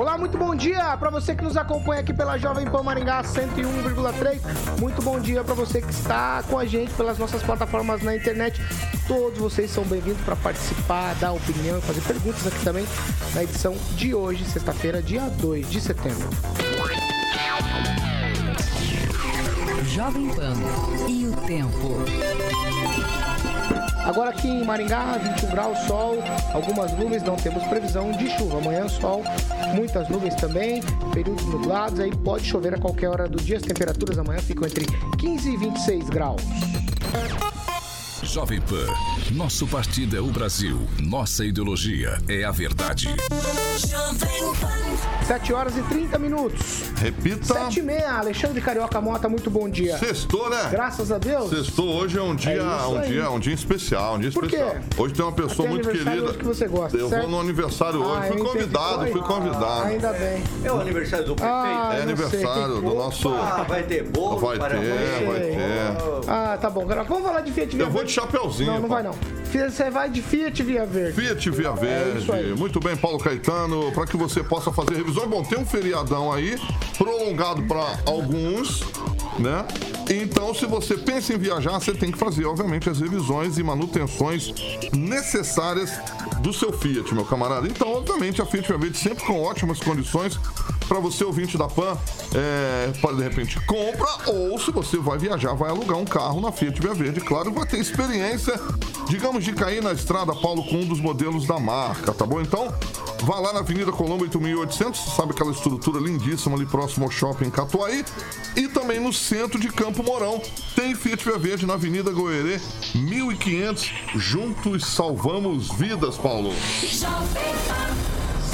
Olá, muito bom dia para você que nos acompanha aqui pela Jovem Pan Maringá 101,3. Muito bom dia para você que está com a gente pelas nossas plataformas na internet. Todos vocês são bem-vindos para participar, dar opinião e fazer perguntas aqui também na edição de hoje, sexta-feira, dia 2 de setembro. Jovem Pan e o tempo. Agora aqui em Maringá, 21 graus, sol, algumas nuvens, não temos previsão de chuva. Amanhã sol, muitas nuvens também, períodos nublados, aí pode chover a qualquer hora do dia. As temperaturas amanhã ficam entre 15 e 26 graus. Jovem Pan. Nosso partido é o Brasil. Nossa ideologia é a verdade. 7 horas e 30 minutos. Repita. 7 e meia, Alexandre Carioca Mota, muito bom dia. Sextou, né? Graças a Deus. Sextou. Hoje é um dia, isso um aí. dia, um dia especial, um dia Por quê? especial. Hoje tem uma pessoa Tem muito querida. hoje que você gosta, Eu certo? vou no aniversário hoje. Ah, fui entendi. convidado, fui convidado. Ainda bem. É o aniversário do prefeito? Ah, é aniversário do nosso. Ah, vai ter bolo Vai para ter, vai ter. Ah, tá bom. Agora vamos falar de Fiat Via Eu vou. De chapeuzinho. Não, não vai não. Você vai de Fiat Via Verde. Fiat Via É. Verde. Muito bem, Paulo Caetano, para que você possa fazer revisões. Bom, tem um feriadão aí, prolongado para alguns, né? Então, se você pensa em viajar, você tem que fazer, obviamente, as revisões e manutenções necessárias do seu Fiat, meu camarada. Então, obviamente, a Fiat Via Verde sempre com ótimas condições para você, ouvinte da PAN, é, pode, de repente, compra ou, se você vai viajar, vai alugar um carro na Fiat Via Verde. Claro, vai ter experiência, digamos, de cair na estrada, Paulo, com um dos modelos da marca, tá bom? Então, vá lá na Avenida Colombo 8800, sabe aquela estrutura lindíssima ali próximo ao shopping Catuaí. E também no centro de Campo Mourão, tem Fiat Via Verde na Avenida Goerê 1500. Juntos salvamos vidas, Paulo.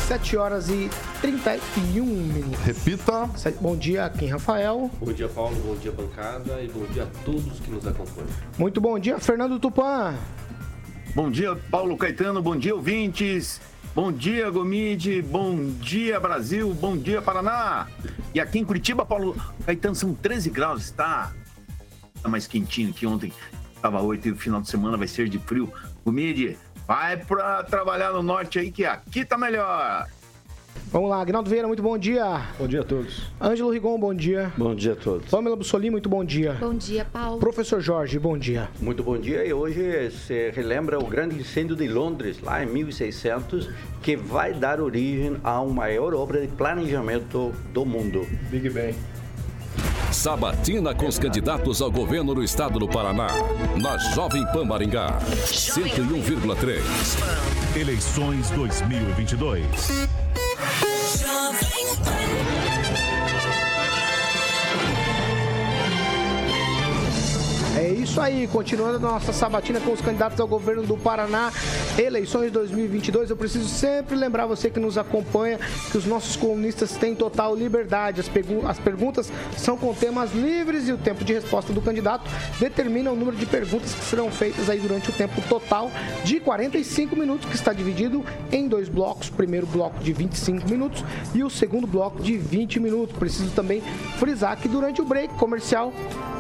7 horas e 31 minutos. Repita. Bom dia aqui, Rafael. Bom dia, Paulo. Bom dia, bancada. E bom dia a todos que nos acompanham. Muito bom dia, Fernando Tupan. Bom dia, Paulo Caetano. Bom dia, ouvintes. Bom dia, Gomide. Bom dia, Brasil. Bom dia, Paraná. E aqui em Curitiba, Paulo Caetano, são 13 graus. Está, está mais quentinho que ontem. Estava 8 e o final de semana vai ser de frio. Gomide, vai para trabalhar no norte aí, que aqui tá melhor. Vamos lá, Agnaldo Vieira, muito bom dia. Bom dia a todos. Ângelo Rigon, bom dia. Bom dia a todos. Pamela Bussolini, muito bom dia. Bom dia, Paulo. Professor Jorge, bom dia. Muito bom dia. E hoje se relembra o grande incêndio de Londres, lá em 1600, que vai dar origem à maior obra de planejamento do mundo. Big Bang. Sabatina com os candidatos ao governo do estado do Paraná. Na Jovem Pan Maringá. 101,3. Eleições 2022. É isso aí, continuando nossa sabatina com os candidatos ao governo do Paraná, eleições 2022. Eu preciso sempre lembrar você que nos acompanha que os nossos colunistas têm total liberdade. As, pergu- as perguntas são com temas livres e o tempo de resposta do candidato determina o número de perguntas que serão feitas aí durante o tempo total de 45 minutos, que está dividido em dois blocos. O primeiro bloco de 25 minutos e o segundo bloco de 20 minutos. Preciso também frisar que durante o break comercial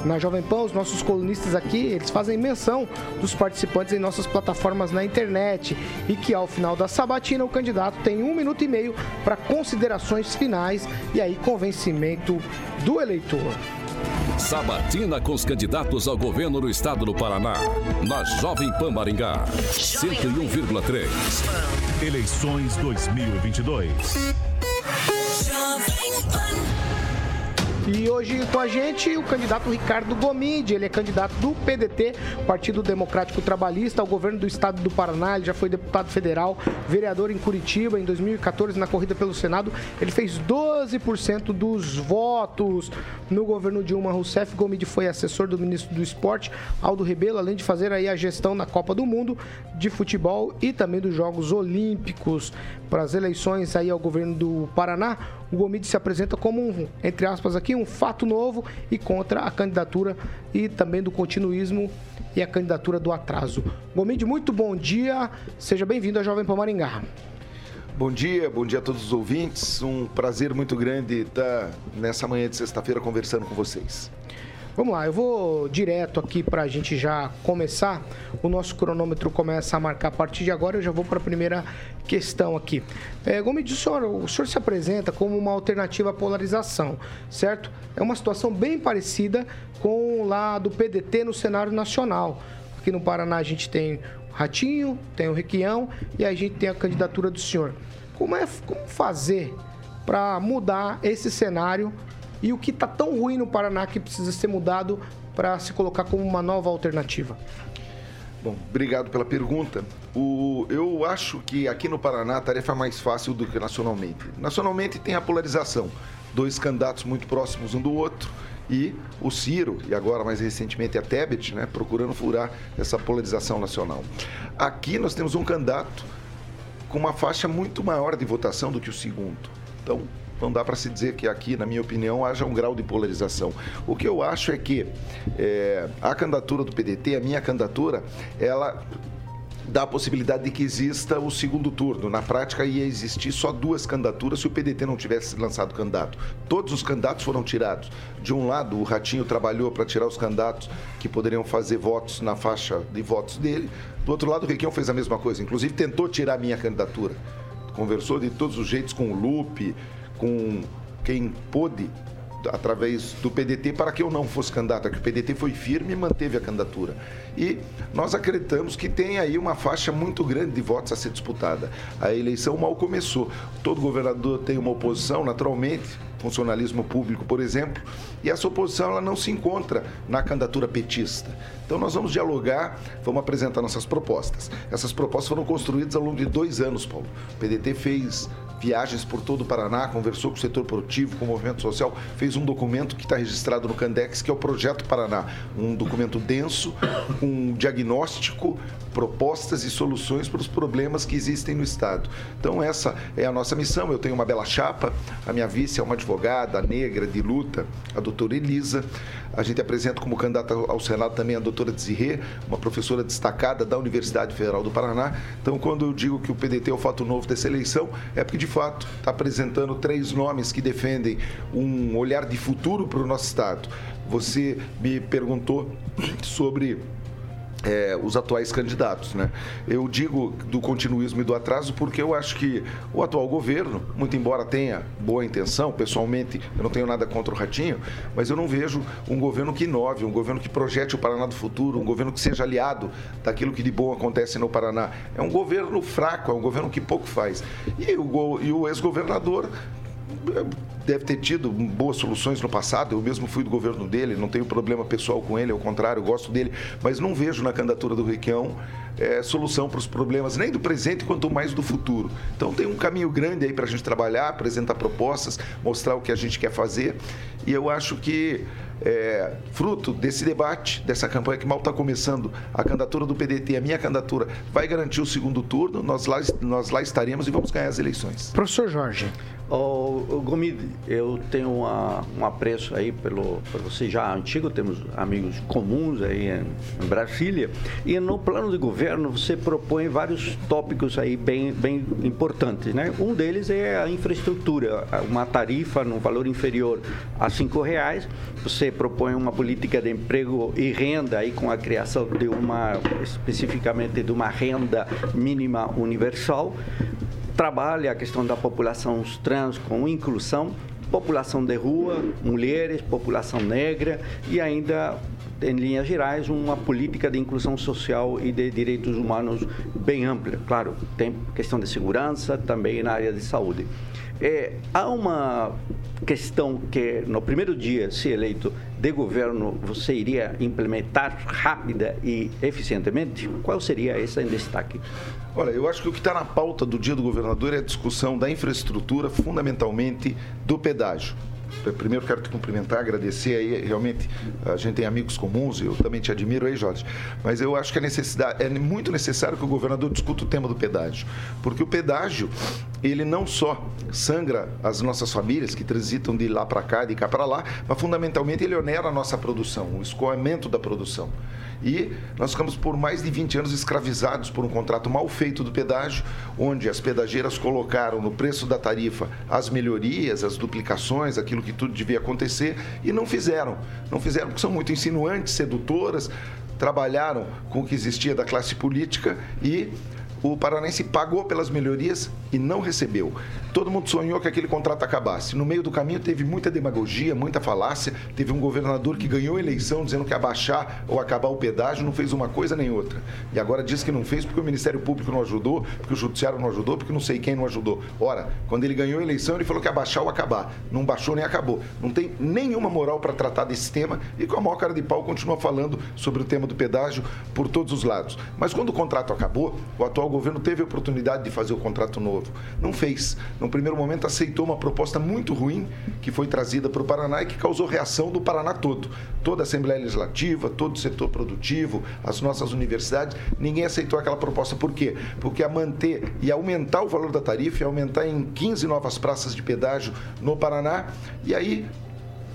na Jovem Pan, os nossos colunistas aqui, eles fazem menção dos participantes em nossas plataformas na internet e que ao final da sabatina o candidato tem um minuto e meio para considerações finais e aí convencimento do eleitor. Sabatina com os candidatos ao governo do estado do Paraná. Na Jovem Pan Maringá. 101,3. Eleições 2022. E hoje com a gente o candidato Ricardo Gomide, ele é candidato do PDT, Partido Democrático Trabalhista, ao governo do estado do Paraná, ele já foi deputado federal, vereador em Curitiba em 2014 na corrida pelo Senado, ele fez 12% dos votos no governo Dilma Rousseff. Gomide foi assessor do ministro do Esporte, Aldo Rebelo, além de fazer aí a gestão na Copa do Mundo de futebol e também dos Jogos Olímpicos. Para as eleições aí ao governo do Paraná, o Gomide se apresenta como um, entre aspas aqui, um fato novo e contra a candidatura e também do continuismo e a candidatura do atraso. Gomide, muito bom dia. Seja bem-vindo à Jovem Pan Maringá. Bom dia, bom dia a todos os ouvintes. Um prazer muito grande estar nessa manhã de sexta-feira conversando com vocês. Vamos lá, eu vou direto aqui para a gente já começar. O nosso cronômetro começa a marcar a partir de agora. Eu já vou para a primeira questão aqui. É, Gomes, o senhor, o senhor se apresenta como uma alternativa à polarização, certo? É uma situação bem parecida com lá do PDT no cenário nacional. Aqui no Paraná a gente tem o Ratinho, tem o Requião e a gente tem a candidatura do senhor. Como, é, como fazer para mudar esse cenário e o que está tão ruim no Paraná que precisa ser mudado para se colocar como uma nova alternativa? Bom, obrigado pela pergunta. O, eu acho que aqui no Paraná a tarefa é mais fácil do que nacionalmente. Nacionalmente tem a polarização, dois candidatos muito próximos um do outro e o Ciro, e agora mais recentemente a Tebet, né, procurando furar essa polarização nacional. Aqui nós temos um candidato com uma faixa muito maior de votação do que o segundo. Então, não dá para se dizer que aqui, na minha opinião, haja um grau de polarização. O que eu acho é que é, a candidatura do PDT, a minha candidatura, ela dá a possibilidade de que exista o segundo turno. Na prática, ia existir só duas candidaturas se o PDT não tivesse lançado candidato. Todos os candidatos foram tirados. De um lado, o Ratinho trabalhou para tirar os candidatos que poderiam fazer votos na faixa de votos dele. Do outro lado, o Requião fez a mesma coisa. Inclusive, tentou tirar a minha candidatura. Conversou de todos os jeitos com o Lupe, com quem pôde através do PDT para que eu não fosse candidato, que o PDT foi firme e manteve a candidatura. E nós acreditamos que tem aí uma faixa muito grande de votos a ser disputada. A eleição mal começou. Todo governador tem uma oposição, naturalmente, funcionalismo público, por exemplo, e essa oposição ela não se encontra na candidatura petista. Então nós vamos dialogar, vamos apresentar nossas propostas. Essas propostas foram construídas ao longo de dois anos, Paulo. O PDT fez viagens por todo o Paraná, conversou com o setor produtivo, com o movimento social, fez um documento que está registrado no Candex, que é o Projeto Paraná. Um documento denso, um diagnóstico, propostas e soluções para os problemas que existem no Estado. Então, essa é a nossa missão. Eu tenho uma bela chapa, a minha vice é uma advogada negra de luta, a doutora Elisa. A gente apresenta como candidata ao Senado também a doutora Desirê, uma professora destacada da Universidade Federal do Paraná. Então, quando eu digo que o PDT é o fato novo dessa eleição, é porque, de fato, está apresentando três nomes que defendem um olhar de futuro para o nosso Estado. Você me perguntou sobre é, os atuais candidatos. Né? Eu digo do continuismo e do atraso porque eu acho que o atual governo, muito embora tenha boa intenção, pessoalmente eu não tenho nada contra o Ratinho, mas eu não vejo um governo que inove, um governo que projete o Paraná do futuro, um governo que seja aliado daquilo que de bom acontece no Paraná. É um governo fraco, é um governo que pouco faz. E o, e o ex-governador deve ter tido boas soluções no passado. Eu mesmo fui do governo dele, não tenho problema pessoal com ele, ao contrário, gosto dele, mas não vejo na candidatura do Requião é, solução para os problemas, nem do presente, quanto mais do futuro. Então tem um caminho grande aí para a gente trabalhar, apresentar propostas, mostrar o que a gente quer fazer. E eu acho que é, fruto desse debate, dessa campanha que mal está começando, a candidatura do PDT, a minha candidatura, vai garantir o segundo turno, nós lá, nós lá estaremos e vamos ganhar as eleições. Professor Jorge. Oh, Gomide, eu tenho uma, um apreço aí pelo, por você já antigo, temos amigos comuns aí em, em, Brasília, e no plano de governo você propõe vários tópicos aí bem, bem importantes, né? Um deles é a infraestrutura, uma tarifa no valor inferior a cinco reais, você propõe uma política de emprego e renda aí com a criação de uma, especificamente de uma renda mínima universal, trabalha a questão da população trans com inclusão, população de rua, mulheres, população negra e ainda em linhas gerais, uma política de inclusão social e de direitos humanos bem ampla. Claro, tem questão de segurança, também na área de saúde. É, há uma questão que no primeiro dia, se eleito de governo, você iria implementar rápida e eficientemente? Qual seria essa em destaque? Olha, eu acho que o que está na pauta do dia do governador é a discussão da infraestrutura, fundamentalmente do pedágio. Primeiro quero te cumprimentar, agradecer aí, realmente a gente tem amigos comuns, eu também te admiro aí, Jorge. Mas eu acho que é necessidade, é muito necessário que o governador discuta o tema do pedágio, porque o pedágio ele não só sangra as nossas famílias que transitam de lá para cá, de cá para lá, mas fundamentalmente ele onera a nossa produção, o escoamento da produção. E nós ficamos por mais de 20 anos escravizados por um contrato mal feito do pedágio, onde as pedageiras colocaram no preço da tarifa as melhorias, as duplicações, aquilo que tudo devia acontecer, e não fizeram. Não fizeram porque são muito insinuantes, sedutoras, trabalharam com o que existia da classe política e o Paranense pagou pelas melhorias e não recebeu. Todo mundo sonhou que aquele contrato acabasse. No meio do caminho teve muita demagogia, muita falácia. Teve um governador que ganhou a eleição dizendo que ia baixar ou acabar o pedágio, não fez uma coisa nem outra. E agora diz que não fez porque o Ministério Público não ajudou, porque o Judiciário não ajudou, porque não sei quem não ajudou. Ora, quando ele ganhou a eleição, ele falou que ia baixar ou acabar. Não baixou nem acabou. Não tem nenhuma moral para tratar desse tema e com a maior cara de pau continua falando sobre o tema do pedágio por todos os lados. Mas quando o contrato acabou, o atual governo teve a oportunidade de fazer o contrato novo. Não fez. No primeiro momento aceitou uma proposta muito ruim que foi trazida para o Paraná e que causou reação do Paraná todo. Toda a Assembleia Legislativa, todo o setor produtivo, as nossas universidades, ninguém aceitou aquela proposta. Por quê? Porque a manter e aumentar o valor da tarifa, e aumentar em 15 novas praças de pedágio no Paraná, e aí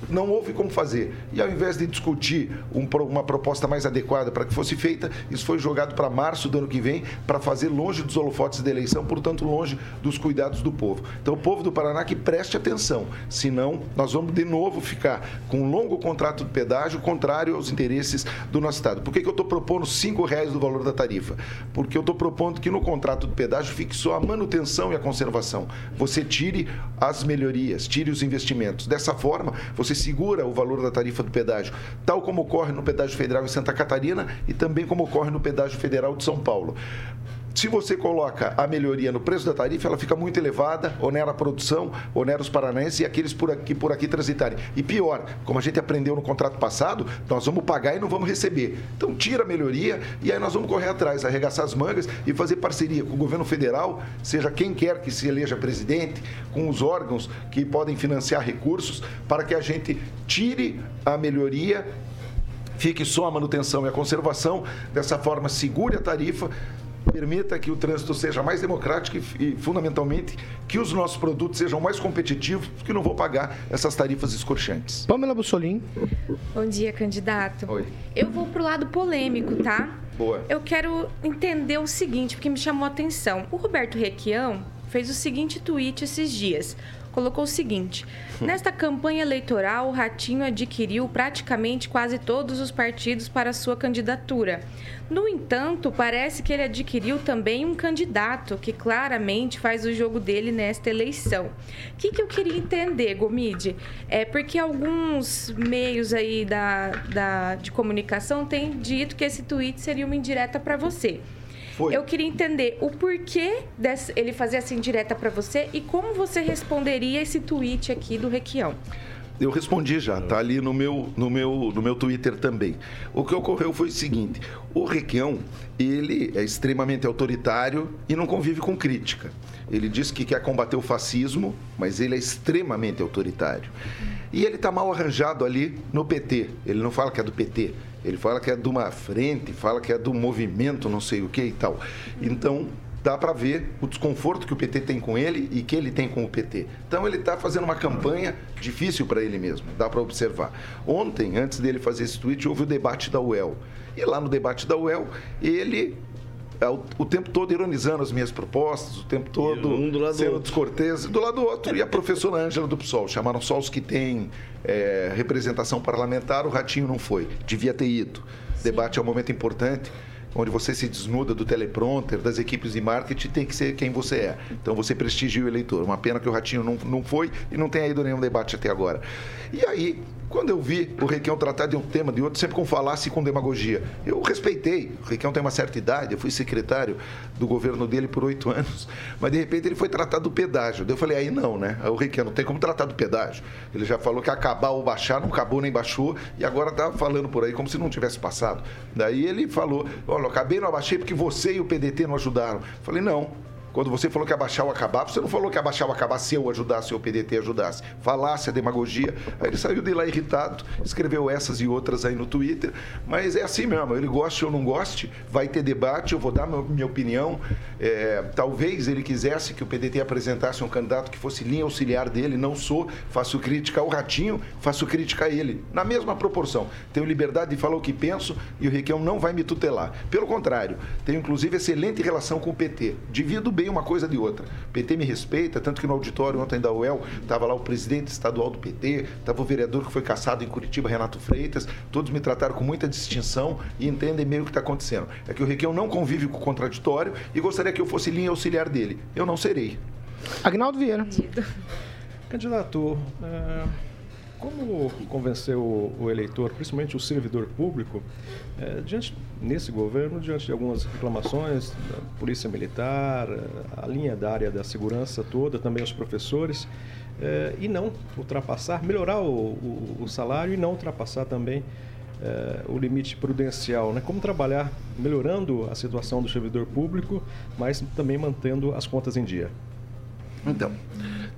não houve como fazer. E ao invés de discutir um, uma proposta mais adequada para que fosse feita, isso foi jogado para março do ano que vem, para fazer longe dos holofotes da eleição, portanto, longe dos cuidados do povo. Então, o povo do Paraná que preste atenção, senão nós vamos de novo ficar com um longo contrato de pedágio contrário aos interesses do nosso Estado. Por que, que eu estou propondo R$ reais do valor da tarifa? Porque eu estou propondo que no contrato de pedágio fique só a manutenção e a conservação. Você tire as melhorias, tire os investimentos. Dessa forma, você segura o valor da tarifa do pedágio, tal como ocorre no pedágio federal em Santa Catarina e também como ocorre no pedágio federal de São Paulo. Se você coloca a melhoria no preço da tarifa, ela fica muito elevada, onera a produção, onera os paranenses e aqueles por aqui, por aqui transitarem. E pior, como a gente aprendeu no contrato passado, nós vamos pagar e não vamos receber. Então tira a melhoria e aí nós vamos correr atrás, arregaçar as mangas e fazer parceria com o governo federal, seja quem quer que se eleja presidente, com os órgãos que podem financiar recursos, para que a gente tire a melhoria fique só a manutenção e a conservação, dessa forma segure a tarifa, permita que o trânsito seja mais democrático e, e, fundamentalmente, que os nossos produtos sejam mais competitivos, que não vou pagar essas tarifas escorchantes. Pamela Bussolim. Bom dia, candidato. Oi. Eu vou pro lado polêmico, tá? Boa. Eu quero entender o seguinte, porque me chamou a atenção. O Roberto Requião fez o seguinte tweet esses dias colocou o seguinte: Nesta campanha eleitoral, o Ratinho adquiriu praticamente quase todos os partidos para sua candidatura. No entanto, parece que ele adquiriu também um candidato que claramente faz o jogo dele nesta eleição. O que, que eu queria entender, Gomide? É porque alguns meios aí da, da, de comunicação têm dito que esse tweet seria uma indireta para você. Foi. Eu queria entender o porquê desse, ele fazer essa indireta para você e como você responderia esse tweet aqui do Requião. Eu respondi já, tá ali no meu, no meu, no meu Twitter também. O que ocorreu foi o seguinte: o Requião, ele é extremamente autoritário e não convive com crítica. Ele diz que quer combater o fascismo, mas ele é extremamente autoritário. E ele está mal arranjado ali no PT. Ele não fala que é do PT. Ele fala que é de uma frente, fala que é do movimento, não sei o que e tal. Então, dá para ver o desconforto que o PT tem com ele e que ele tem com o PT. Então ele está fazendo uma campanha difícil para ele mesmo, dá para observar. Ontem, antes dele fazer esse tweet, houve o debate da UEL. E lá no debate da UEL, ele o, o, tempo todo ironizando as minhas propostas, o tempo todo um sendo descortês, do lado do outro. E a professora Ângela do PSOL, chamaram só os que têm é, representação parlamentar, o Ratinho não foi, devia ter ido. Sim. Debate é um momento importante onde você se desnuda do teleprompter, das equipes de marketing, tem que ser quem você é. Então você prestigia o eleitor. Uma pena que o Ratinho não, não foi e não tenha ido nenhum debate até agora. E aí, Quando eu vi o Requião tratar de um tema de outro, sempre com falasse com demagogia, eu respeitei. O Requião tem uma certa idade, eu fui secretário do governo dele por oito anos, mas de repente ele foi tratar do pedágio. Eu falei, aí não, né? O Requião não tem como tratar do pedágio. Ele já falou que acabar ou baixar, não acabou nem baixou, e agora tá falando por aí como se não tivesse passado. Daí ele falou, olha, acabei não abaixei porque você e o PDT não ajudaram. Eu falei, não. Quando você falou que abaixar ou acabar, você não falou que abaixar ou acabar se eu ajudasse ou o PDT ajudasse. Falasse a demagogia. Aí ele saiu de lá irritado, escreveu essas e outras aí no Twitter. Mas é assim mesmo, ele goste ou não goste, vai ter debate, eu vou dar minha opinião. É, talvez ele quisesse que o PDT apresentasse um candidato que fosse linha auxiliar dele, não sou, faço crítica ao Ratinho, faço crítica a ele. Na mesma proporção. Tenho liberdade de falar o que penso e o Requião não vai me tutelar. Pelo contrário, tenho inclusive excelente relação com o PT. Divido bem uma coisa de outra. O PT me respeita, tanto que no auditório ontem da UEL estava lá o presidente estadual do PT, estava o vereador que foi caçado em Curitiba, Renato Freitas, todos me trataram com muita distinção e entendem meio o que está acontecendo. É que o Requião não convive com o contraditório e gostaria que eu fosse linha auxiliar dele. Eu não serei. Agnaldo Vieira. Candidato, é, como convencer o, o, eleitor, principalmente o servidor público, é, diante nesse governo, diante de algumas reclamações da Polícia Militar, a linha da área da segurança toda, também os professores, é, e não ultrapassar, melhorar o, o, o, salário e não ultrapassar também é, o limite prudencial, né? Como trabalhar melhorando a situação do servidor público, mas também mantendo as contas em dia. Então,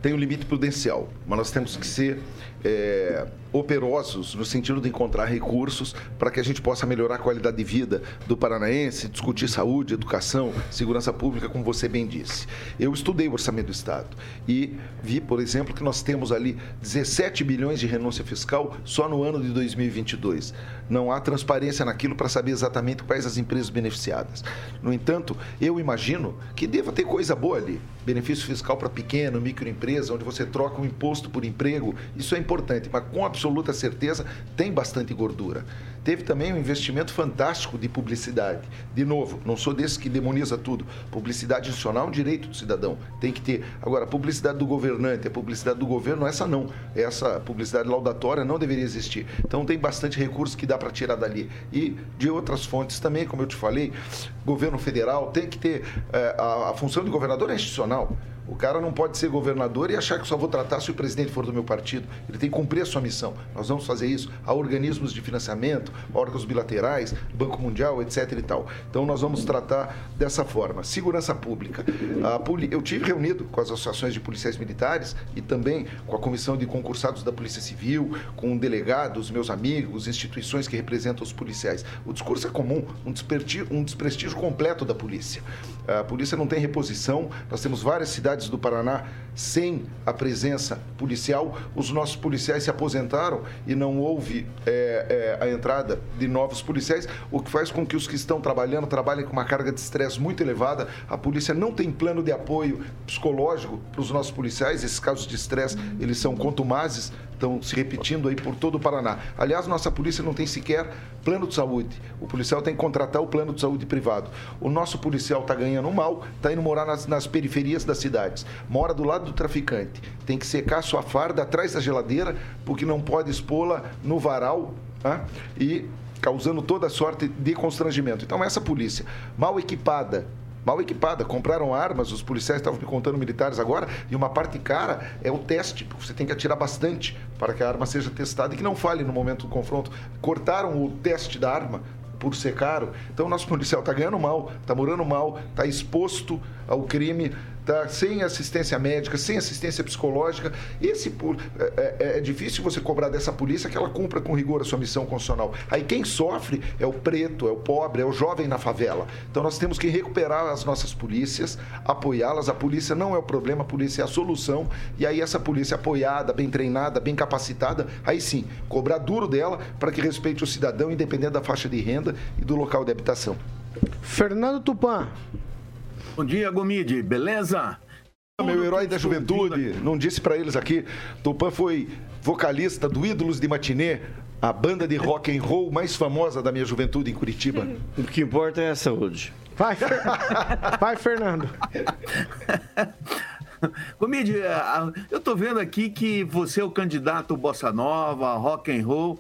tem um limite prudencial, mas nós temos que ser é, operosos no sentido de encontrar recursos para que a gente possa melhorar a qualidade de vida do paranaense, discutir saúde, educação, segurança pública, como você bem disse. Eu estudei o orçamento do Estado e vi, por exemplo, que nós temos ali 17 bilhões de renúncia fiscal só no ano de 2022. Não há transparência naquilo para saber exatamente quais as empresas beneficiadas. No entanto, eu imagino que deva ter coisa boa ali. Benefício fiscal para pequeno, microempresa, onde você troca um imposto por emprego. Isso é importante, mas com absoluta certeza tem bastante gordura. Teve também um investimento fantástico de publicidade. De novo, não sou desse que demoniza tudo. Publicidade institucional é um direito do cidadão. Tem que ter. Agora, a publicidade do governante, a publicidade do governo, essa não. Essa publicidade laudatória não deveria existir. Então tem bastante recurso que dá para tirar dali. E de outras fontes também, como eu te falei, governo federal tem que ter. É, a, a função de governador é institucional. O cara não pode ser governador e achar que só vou tratar se o presidente for do meu partido. Ele tem que cumprir a sua missão. Nós vamos fazer isso. Há organismos de financiamento, órgãos bilaterais, Banco Mundial, etc. e tal. Então nós vamos tratar dessa forma. Segurança pública. Eu tive reunido com as associações de policiais militares e também com a comissão de concursados da Polícia Civil, com delegados, meus amigos, instituições que representam os policiais. O discurso é comum, um um desprestígio completo da polícia. A polícia não tem reposição. Nós temos várias cidades do Paraná sem a presença policial. Os nossos policiais se aposentaram e não houve é, é, a entrada de novos policiais, o que faz com que os que estão trabalhando trabalhem com uma carga de estresse muito elevada. A polícia não tem plano de apoio psicológico para os nossos policiais. Esses casos de estresse, eles são contumazes estão se repetindo aí por todo o Paraná. Aliás, nossa polícia não tem sequer plano de saúde. O policial tem que contratar o plano de saúde privado. O nosso policial está ganhando mal, está indo morar nas, nas, periferias das cidades. Mora do lado do traficante. Tem que secar sua farda atrás da geladeira, porque não pode expô-la no varal tá? e causando toda sorte de constrangimento. Então, essa polícia mal equipada, mal equipada. Compraram armas, os policiais estavam me contando militares agora, e uma parte cara é o teste. Você tem que atirar bastante para que a arma seja testada e que não falhe no momento do confronto. Cortaram o teste da arma por ser caro. Então, o nosso policial está ganhando mal, está morando mal, está exposto ao crime tá? sem assistência médica, sem assistência psicológica. Esse, é, é, é, difícil você cobrar dessa polícia que ela cumpra com rigor a sua missão constitucional. Aí quem sofre é o preto, é o pobre, é o jovem na favela. Então nós temos que recuperar as nossas polícias, apoiá-las. A polícia não é o problema, a polícia é a solução. E aí essa polícia apoiada, bem treinada, bem capacitada, aí sim, cobrar duro dela para que respeite o cidadão, independente da faixa de renda e do local de habitação. Fernando Tupan. Bom dia, Gomide, beleza? Meu herói da juventude, não disse para eles aqui, Tupã foi vocalista do Ídolos de Matinê, a banda de rock and roll mais famosa da minha juventude em Curitiba. O que importa é a saúde. Vai, Fer... Vai Fernando. Gomide, eu tô vendo aqui que você é o candidato Bossa Nova, rock and roll,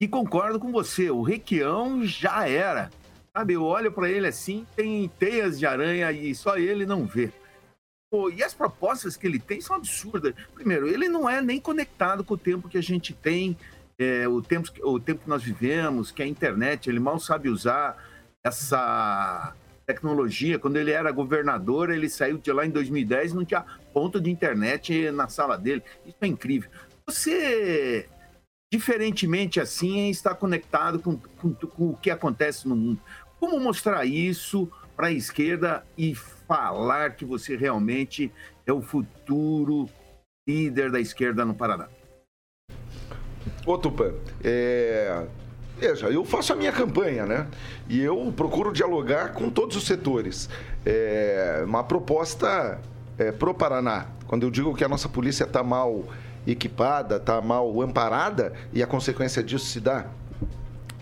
e concordo com você, o Requião já era. Sabe, eu olho para ele assim, tem teias de aranha e só ele não vê. Pô, e as propostas que ele tem são absurdas. Primeiro, ele não é nem conectado com o tempo que a gente tem, é, o, tempo, o tempo que nós vivemos, que é a internet, ele mal sabe usar essa tecnologia. Quando ele era governador, ele saiu de lá em 2010 não tinha ponto de internet na sala dele. Isso é incrível. Você, diferentemente assim, está conectado com, com, com o que acontece no mundo. Como mostrar isso para a esquerda e falar que você realmente é o futuro líder da esquerda no Paraná? Ô, Tupã, é... Veja, eu faço a minha campanha, né? E eu procuro dialogar com todos os setores. É uma proposta é, pro Paraná. Quando eu digo que a nossa polícia está mal equipada, está mal amparada, e a consequência disso se dá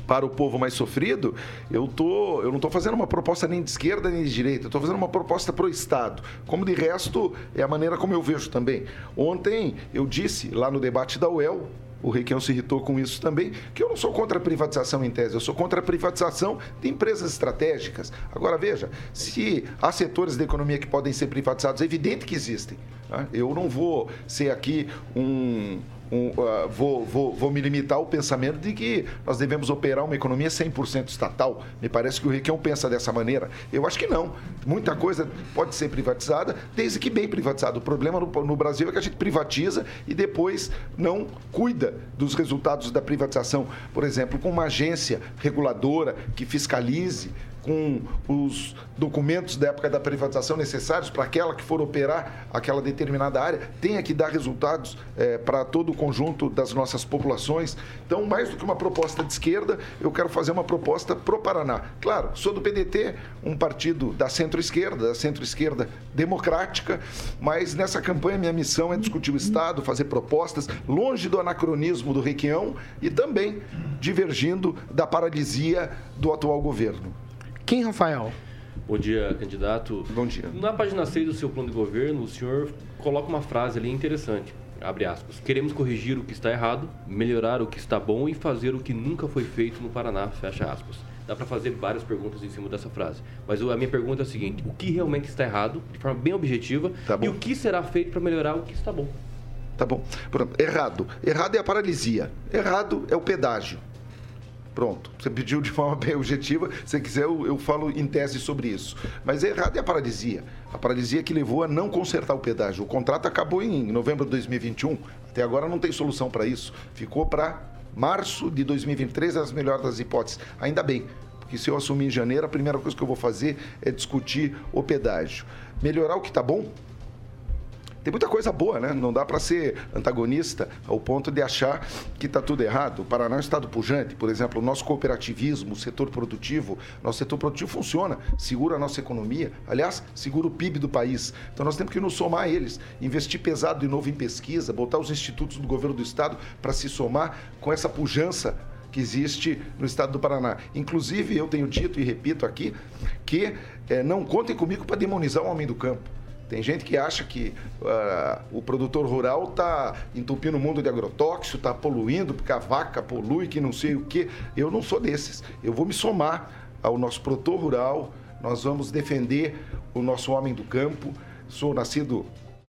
para o povo mais sofrido, eu, tô, eu não estou fazendo uma proposta nem de esquerda nem de direita, eu estou fazendo uma proposta para o Estado. Como de resto, é a maneira como eu vejo também. Ontem eu disse lá no debate da UEL, o Requião se irritou com isso também, que eu não sou contra a privatização em tese, eu sou contra a privatização de empresas estratégicas. Agora, veja, se há setores da economia que podem ser privatizados, é evidente que existem. Né? Eu não vou ser aqui um um, uh, vou, vou, vou me limitar ao pensamento de que nós devemos operar uma economia 100% estatal. Me parece que o Requião pensa dessa maneira. Eu acho que não. Muita coisa pode ser privatizada, desde que bem privatizada. O problema no, no Brasil é que a gente privatiza e depois não cuida dos resultados da privatização. Por exemplo, com uma agência reguladora que fiscalize, com os documentos da época da privatização necessários para aquela que for operar aquela determinada área, tenha que dar resultados é, para todo o conjunto das nossas populações. Então, mais do que uma proposta de esquerda, eu quero fazer uma proposta pro Paraná. Claro, sou do PDT, um partido da centro-esquerda, da centro-esquerda democrática, mas nessa campanha minha missão é discutir o Estado, fazer propostas longe do anacronismo do Requião e também divergindo da paralisia do atual governo. Quem, Rafael? Bom dia, candidato. Bom dia. Na página 6 do seu plano de governo, o senhor coloca uma frase ali interessante. Abre aspas. Queremos corrigir o que está errado, melhorar o que está bom e fazer o que nunca foi feito no Paraná. Fecha aspas. Dá para fazer várias perguntas em cima dessa frase. Mas a minha pergunta é a seguinte: o que realmente está errado, de forma bem objetiva, tá e o que será feito para melhorar o que está bom? Tá bom. Pronto. Errado. Errado é a paralisia. Errado é o pedágio. Pronto. Você pediu de forma bem objetiva. Se quiser, eu, eu falo em tese sobre isso. Mas é errado é a paralisia. A paralisia que levou a não consertar o pedágio. O contrato acabou em novembro de 2021. Até agora não tem solução para isso. Ficou para março de 2023, as melhores das hipóteses. Ainda bem, porque se eu assumir em janeiro, a primeira coisa que eu vou fazer é discutir o pedágio. Melhorar o que está bom, tem muita coisa boa, né? Não dá para ser antagonista ao ponto de achar que está tudo errado. O Paraná é um estado pujante, por exemplo, o nosso cooperativismo, o setor produtivo, nosso setor produtivo funciona, segura a nossa economia, aliás, segura o PIB do país. Então nós temos que nos somar a eles, investir pesado de novo em pesquisa, botar os institutos do governo do estado para se somar com essa pujança que existe no estado do Paraná. Inclusive, eu tenho dito e repito aqui que é, não contem comigo para demonizar o homem do campo. Tem gente que acha que uh, o produtor rural está entupindo o mundo de agrotóxico, está poluindo, porque a vaca polui, que não sei o quê. Eu não sou desses. Eu vou me somar ao nosso produtor rural, nós vamos defender o nosso homem do campo. Sou nascido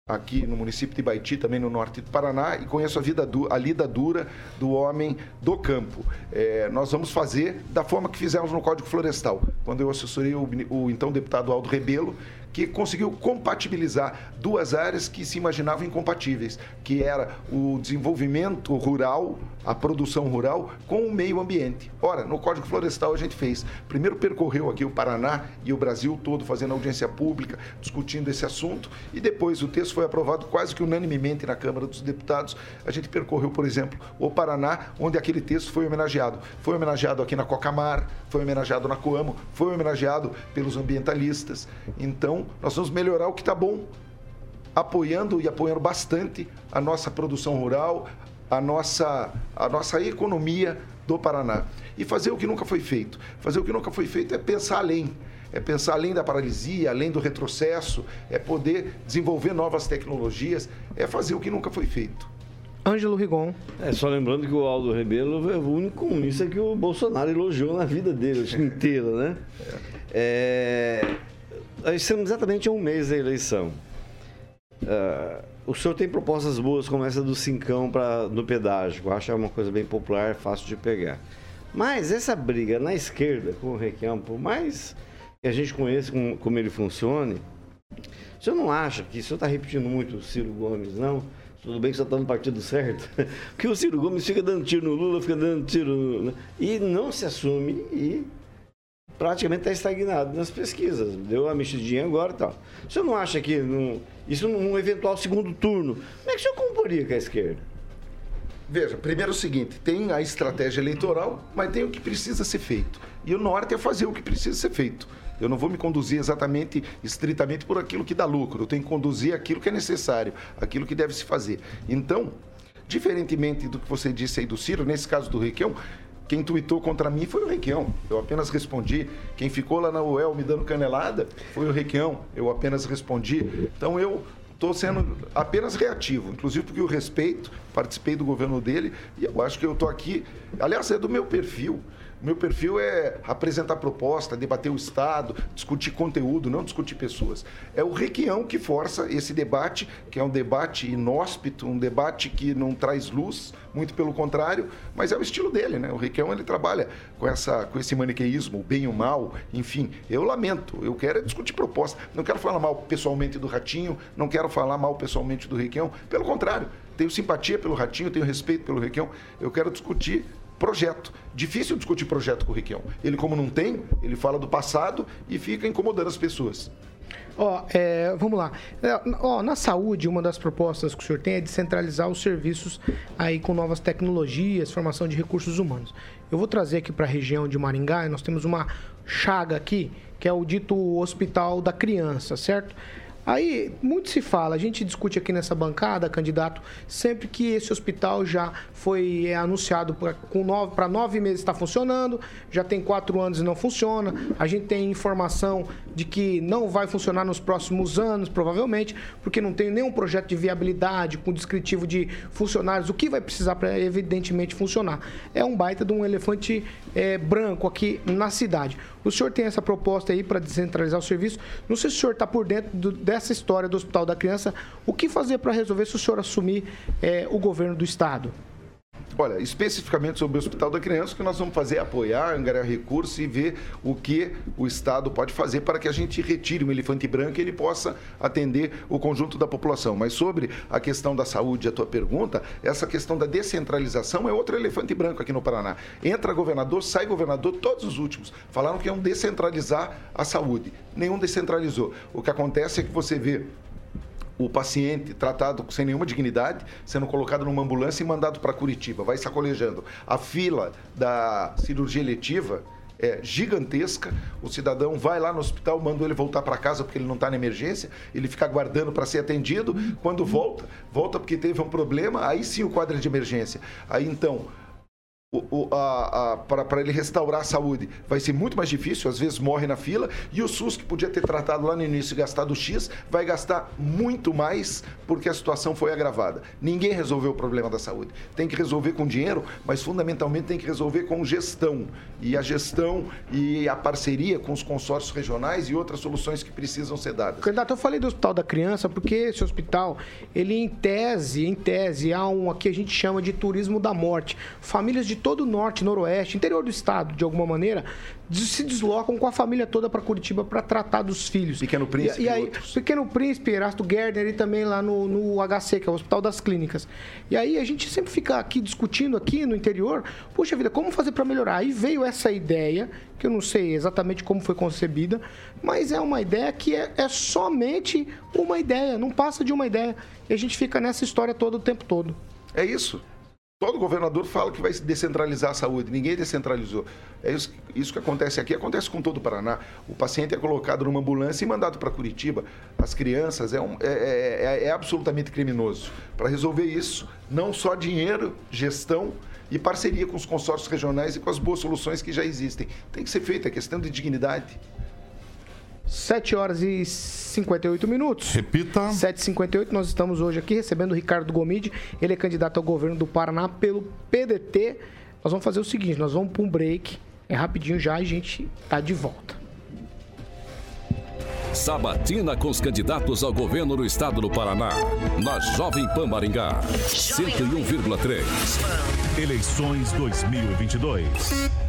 aqui no município de Baiti, também no norte do Paraná, e conheço a, vida a lida dura do homem do campo. É, nós vamos fazer da forma que fizemos no Código Florestal, quando eu assessorei o, o então deputado Aldo Rebelo, que conseguiu compatibilizar duas áreas que se imaginavam incompatíveis, que era o desenvolvimento rural, a produção rural, com o meio ambiente. Ora, no Código Florestal a gente fez, primeiro percorreu aqui o Paraná e o Brasil todo fazendo audiência pública, discutindo esse assunto, e depois o texto foi aprovado quase que unanimemente na Câmara dos Deputados. A gente percorreu, por exemplo, o Paraná, onde aquele texto foi homenageado. Foi homenageado aqui na Cocamar, foi homenageado na Coamo, foi homenageado pelos ambientalistas. Então, nós vamos melhorar o que está bom, apoiando e apoiando bastante a nossa produção rural, a nossa, a nossa economia do Paraná. E fazer o que nunca foi feito. Fazer o que nunca foi feito é pensar além. é pensar além da paralisia, além do retrocesso, é poder desenvolver novas tecnologias, é fazer o que nunca foi feito. Ângelo Rigon. É, só lembrando que o Aldo Rebelo é o único comunista que o Bolsonaro elogiou na vida dele, inteira, né? É, nós estamos exatamente a um mês da eleição. É, o senhor tem propostas boas como essa do Cincão pra, no pedágio, eu acho é uma coisa bem popular, fácil de pegar. Mas essa briga na esquerda com o Requião, por mais que a gente conheça como, como ele funcione, o senhor não acha que o senhor está repetindo muito o Ciro Gomes, não? Tudo bem que você está no partido certo. Porque o Ciro Gomes fica dando tiro no Lula, fica dando tiro no... né? E não se assume e praticamente está estagnado nas pesquisas. Deu uma mexidinha agora e tal. O senhor não acha que num, isso num eventual segundo turno, como é que o senhor comporia com a esquerda? Veja, primeiro é o seguinte: tem a estratégia eleitoral, mas tem o que precisa ser feito. E o norte é fazer o que precisa ser feito. Eu não vou me conduzir exatamente, estritamente por aquilo que dá lucro. Eu tenho que conduzir aquilo que é necessário, aquilo que deve se fazer. Então, diferentemente do que você disse aí do Ciro, nesse caso do Requião, quem tuitou contra mim foi o Requião. Eu apenas respondi. Quem ficou lá na UEL me dando canelada foi o Requião. Eu apenas respondi. Então eu estou sendo apenas reativo, inclusive porque eu respeito, participei do governo dele e eu acho que eu estou aqui. Aliás, é do meu perfil. Meu perfil é apresentar proposta, debater o Estado, discutir conteúdo, não discutir pessoas. É o Requião que força esse debate, que é um debate inóspito, um debate que não traz luz, muito pelo contrário, mas é o estilo dele, né? O Requião ele trabalha com, essa, com esse maniqueísmo, o bem e o mal, enfim. Eu lamento, eu quero é discutir proposta. Não quero falar mal pessoalmente do Ratinho, não quero falar mal pessoalmente do Requião, pelo contrário, tenho simpatia pelo Ratinho, tenho respeito pelo Requião, eu quero discutir projeto. Difícil discutir projeto com o Requião. Ele, como não tem, ele fala do passado e fica incomodando as pessoas. Ó, é, vamos lá. É, ó, na saúde, uma das propostas que o senhor tem é descentralizar os serviços aí com novas tecnologias, formação de recursos humanos. Eu vou trazer aqui para a região de Maringá, nós temos uma chaga aqui, que é o dito Hospital da Criança, certo? Aí, muito se fala, a gente discute aqui nessa bancada, candidato, sempre que esse hospital já foi é, anunciado para nove meses está funcionando, já tem quatro anos e não funciona. A gente tem informação de que não vai funcionar nos próximos anos, provavelmente, porque não tem nenhum projeto de viabilidade com descritivo de funcionários, o que vai precisar para evidentemente funcionar. É um baita de um elefante é, branco aqui na cidade. O senhor tem essa proposta aí para descentralizar o serviço. Não sei se o senhor está por dentro do, dessa história do Hospital da Criança. O que fazer para resolver se o senhor assumir é, o governo do Estado? Olha, especificamente sobre o Hospital da Criança, o que nós vamos fazer é apoiar, angariar recursos e ver o que o Estado pode fazer para que a gente retire um elefante branco e ele possa atender o conjunto da população. Mas sobre a questão da saúde, a tua pergunta, essa questão da descentralização é outro elefante branco aqui no Paraná. Entra governador, sai governador, todos os últimos falaram que iam descentralizar a saúde. Nenhum descentralizou. O que acontece é que você vê o paciente tratado sem nenhuma dignidade, sendo colocado numa ambulância e mandado para Curitiba, vai sacolejando. A fila da cirurgia eletiva é gigantesca. O cidadão vai lá no hospital, manda ele voltar para casa porque ele não está na emergência, ele fica aguardando para ser atendido. Quando volta, volta porque teve um problema, aí sim o quadro é de emergência. Aí então para ele restaurar a saúde vai ser muito mais difícil, às vezes morre na fila, e o SUS, que podia ter tratado lá no início e gastado X, vai gastar muito mais porque a situação foi agravada. Ninguém resolveu o problema da saúde. Tem que resolver com dinheiro, mas fundamentalmente tem que resolver com gestão. E a gestão e a parceria com os consórcios regionais e outras soluções que precisam ser dadas. Candidato, eu falei do Hospital da Criança porque esse hospital, ele em tese, em tese, há um aqui a gente chama de turismo da morte. Famílias de todo o norte, noroeste, interior do estado, de alguma maneira, se deslocam com a família toda para Curitiba para tratar dos filhos. Pequeno Príncipe. E, e aí, outros. Pequeno Príncipe, Erasto Gerdner e também lá no, no HC, que é o Hospital das Clínicas. E aí a gente sempre fica aqui discutindo aqui no interior, puxa vida, como fazer para melhorar? Aí veio essa ideia, que eu não sei exatamente como foi concebida, mas é uma ideia que é, é somente uma ideia, não passa de uma ideia. E a gente fica nessa história todo o tempo todo. É isso. Todo governador fala que vai descentralizar a saúde, ninguém descentralizou. É isso, isso que acontece aqui, acontece com todo o Paraná. O paciente é colocado numa ambulância e mandado para Curitiba. As crianças é, um, é, é, é absolutamente criminoso. Para resolver isso, não só dinheiro, gestão e parceria com os consórcios regionais e com as boas soluções que já existem. Tem que ser feita, é questão de dignidade. 7 horas e 58 minutos. Repita. 7h58, nós estamos hoje aqui recebendo o Ricardo Gomide. Ele é candidato ao governo do Paraná pelo PDT. Nós vamos fazer o seguinte: nós vamos para um break. É rapidinho já e a gente tá de volta. Sabatina com os candidatos ao governo do estado do Paraná. Na Jovem Pan Maringá. 101,3. Eleições 2022.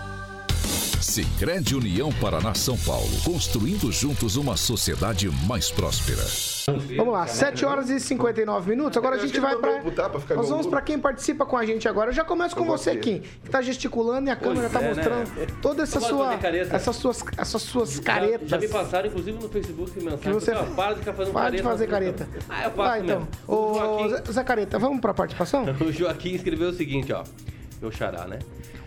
Sicredi União Paraná São Paulo. Construindo juntos uma sociedade mais próspera. Vamos lá, 7 horas e 59 minutos. Agora a gente vai para. ficar Nós vamos para quem participa com a gente agora. Eu já começo com você. Kim, que tá gesticulando e a câmera tá é, né? mostrando toda essa sua, essas suas, essas suas caretas. Já, me passaram, inclusive, no Facebook mensagem. Que você- Ó, para de ficar fazendo Para careta. de fazer careta. Ah, eu faço Vai então. mesmo. Ô, O Joaquim- Zé- Careta, vamos pra participação? O Joaquim escreveu o seguinte, ó. Meu xará, né?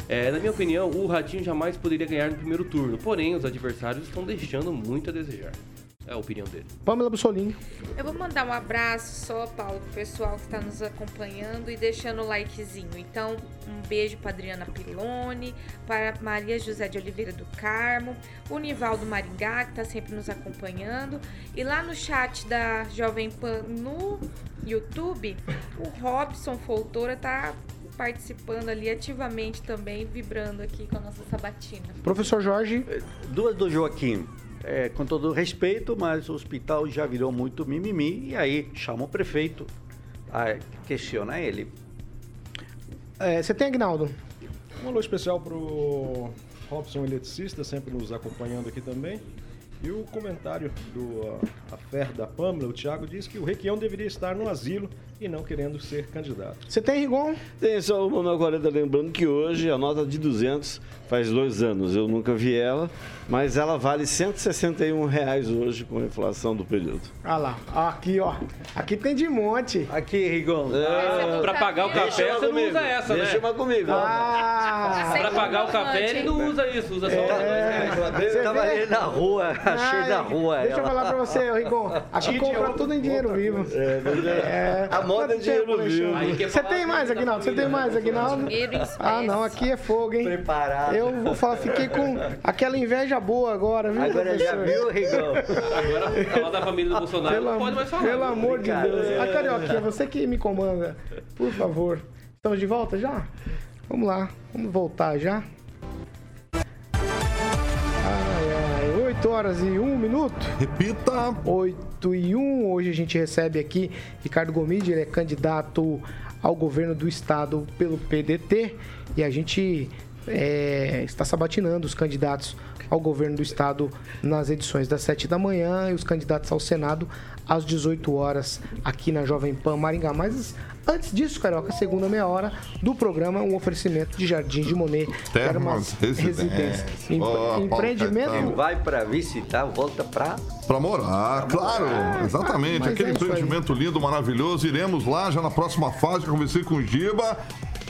É, na minha opinião, o Ratinho jamais poderia ganhar no primeiro turno. Porém, os adversários estão deixando muito a desejar. É a opinião dele. Pamela Bussolini. Eu vou mandar um abraço só, Paulo, pro pessoal que está nos acompanhando e deixando o likezinho. Então, um beijo para Adriana Piloni, para Maria José de Oliveira do Carmo, o Nivaldo Maringá, que está sempre nos acompanhando. E lá no chat da Jovem Pan no YouTube, o Robson Foltora tá participando ali ativamente também, vibrando aqui com a nossa sabatina. Professor Jorge. Duas do Joaquim. É, com todo respeito, mas o hospital já virou muito mimimi e aí chama o prefeito, a, questiona ele. É, você tem, Agnaldo? Um alô especial pro Robson Eletricista, sempre nos acompanhando aqui também. E o comentário do a, a Fer da Pâmela, o Thiago, diz que o Requião deveria estar no asilo e não querendo ser candidato. Você tem, Rigon? Tem só o Manuel 40 lembrando que hoje a nota de 200 faz dois anos. Eu nunca vi ela, mas ela vale 161 reais hoje com a inflação do período. Ah lá, aqui ó. Aqui tem de monte. Aqui, Rigon. É, pra pagar o Deixa café, você não usa essa, Deixa né? ela comigo. Ah, pra pagar o café, ele não usa isso, usa só É. Eu tava vê? ali na rua, achei Ai, na rua. Deixa eu ela. falar pra você, Rigon. Aqui compra tudo em dinheiro vivo. É, A moda dinheiro vivo. Você tem mais, Aguinaldo? Você tem mais, Aguinaldo? Ah, não, aqui é fogo, hein? Preparado. Eu vou falar, fiquei com aquela inveja boa agora, viu? Agora já viu, Rigon? Agora, falar da família do Bolsonaro, Pelo, não pode mais falar. pelo amor de Deus. A Carioquinha, você que me comanda, por favor. Estamos de volta já? Vamos lá, vamos voltar já. 8 horas e 1 minuto. Repita. 8 e 1. Hoje a gente recebe aqui Ricardo Gomide, ele é candidato ao governo do estado pelo PDT e a gente é, está sabatinando os candidatos ao governo do estado nas edições das 7 da manhã e os candidatos ao Senado às 18 horas aqui na Jovem Pan Maringá. Mas antes disso, Carioca, segunda meia hora do programa, um oferecimento de Jardim de Monet, Termas Residência. Em- Paulo empreendimento Caetano. Vai pra visitar, volta pra. Pra morar, claro, exatamente. Mas Aquele é empreendimento lindo, maravilhoso. Iremos lá já na próxima fase. Conversei com o Giba.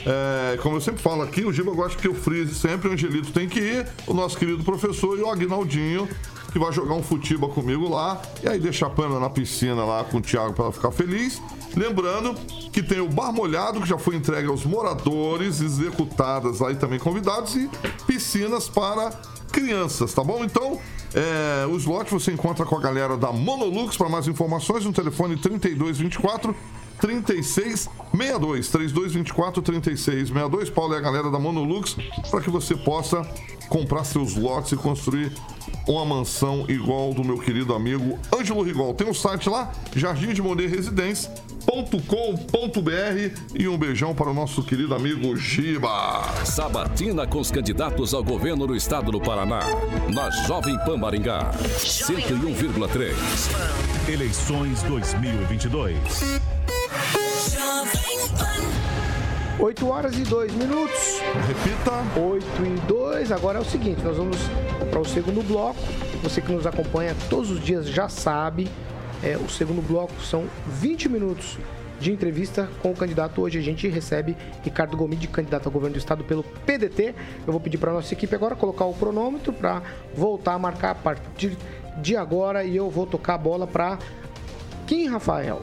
É, como eu sempre falo aqui, o Giba gosta que eu frise sempre. O Angelito tem que ir. O nosso querido professor e o Agnaldinho, que vai jogar um futiba comigo lá. E aí deixa a Pamela na piscina lá com o Thiago pra ela ficar feliz. Lembrando que tem o bar molhado, que já foi entregue aos moradores, executadas aí também convidados, e piscinas para crianças, tá bom? Então, é, os lotes você encontra com a galera da Monolux. Para mais informações, no telefone 3224 3662. 3224 3662. Paulo é a galera da Monolux para que você possa comprar seus lotes e construir uma mansão igual do meu querido amigo Ângelo Rigol. Tem um site lá, Jardim de Monet Residência.com.br e um beijão para o nosso querido amigo Giba. Sabatina com os candidatos ao governo do estado do Paraná. Na Jovem Pan Maringá. 101,3. Eleições 2022. 8 horas e 2 minutos. Repita. 8 e 2. Agora é o seguinte, nós vamos para o segundo bloco. Você que nos acompanha todos os dias já sabe. é, o segundo bloco são 20 minutos de entrevista com o candidato. Hoje a gente recebe Ricardo Gomide, candidato ao governo do estado pelo PDT. Eu vou pedir para nossa equipe agora colocar o cronômetro para voltar a marcar a partir de agora e eu vou tocar a bola para Kim Rafael.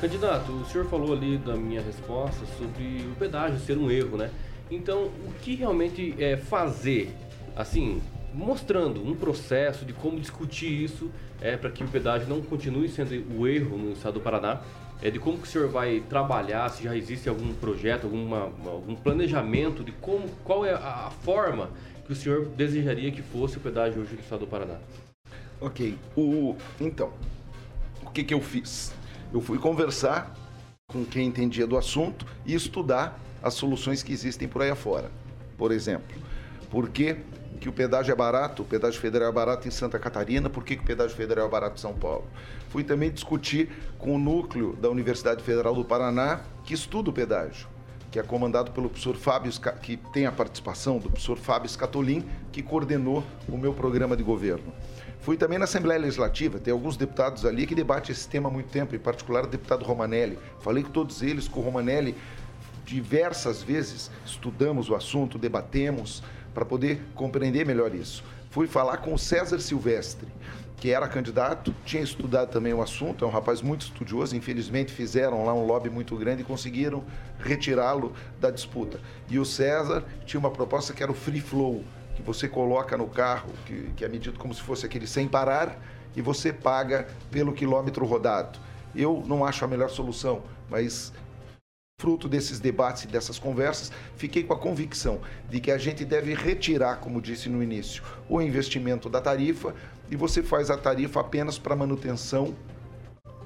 Candidato, o senhor falou ali da minha resposta sobre o pedágio ser um erro, né? Então, o que realmente é fazer, assim, mostrando um processo de como discutir isso é, para que o pedágio não continue sendo o erro no estado do Paraná, é, de como que o senhor vai trabalhar, se já existe algum projeto, alguma, algum planejamento de como, qual é a, forma que o senhor desejaria que fosse o pedágio hoje no estado do Paraná. Ok. O, então, o que, que eu fiz? Eu fui conversar com quem entendia do assunto e estudar as soluções que existem por aí afora. Por exemplo, por que, que o pedágio é barato, o pedágio federal é barato em Santa Catarina, por que, que o pedágio federal é barato em São Paulo? Fui também discutir com o núcleo da Universidade Federal do Paraná, que estuda o pedágio, que é comandado pelo professor Fábio, que tem a participação do professor Fábio Scatolin, que coordenou o meu programa de governo. Fui também na Assembleia Legislativa, tem alguns deputados ali que debatem esse tema há muito tempo, em particular o deputado Romanelli. Falei com todos eles, com o Romanelli, diversas vezes estudamos o assunto, debatemos, para poder compreender melhor isso. Fui falar com o César Silvestre, que era candidato, tinha estudado também o assunto, é um rapaz muito estudioso, infelizmente fizeram lá um lobby muito grande e conseguiram retirá-lo da disputa. E o César tinha uma proposta que era o free flow, que você coloca no carro, que, que é medido como se fosse aquele sem parar, e você paga pelo quilômetro rodado. Eu não acho a melhor solução, mas fruto desses debates e dessas conversas, fiquei com a convicção de que a gente deve retirar, como disse no início, o investimento da tarifa e você faz a tarifa apenas para manutenção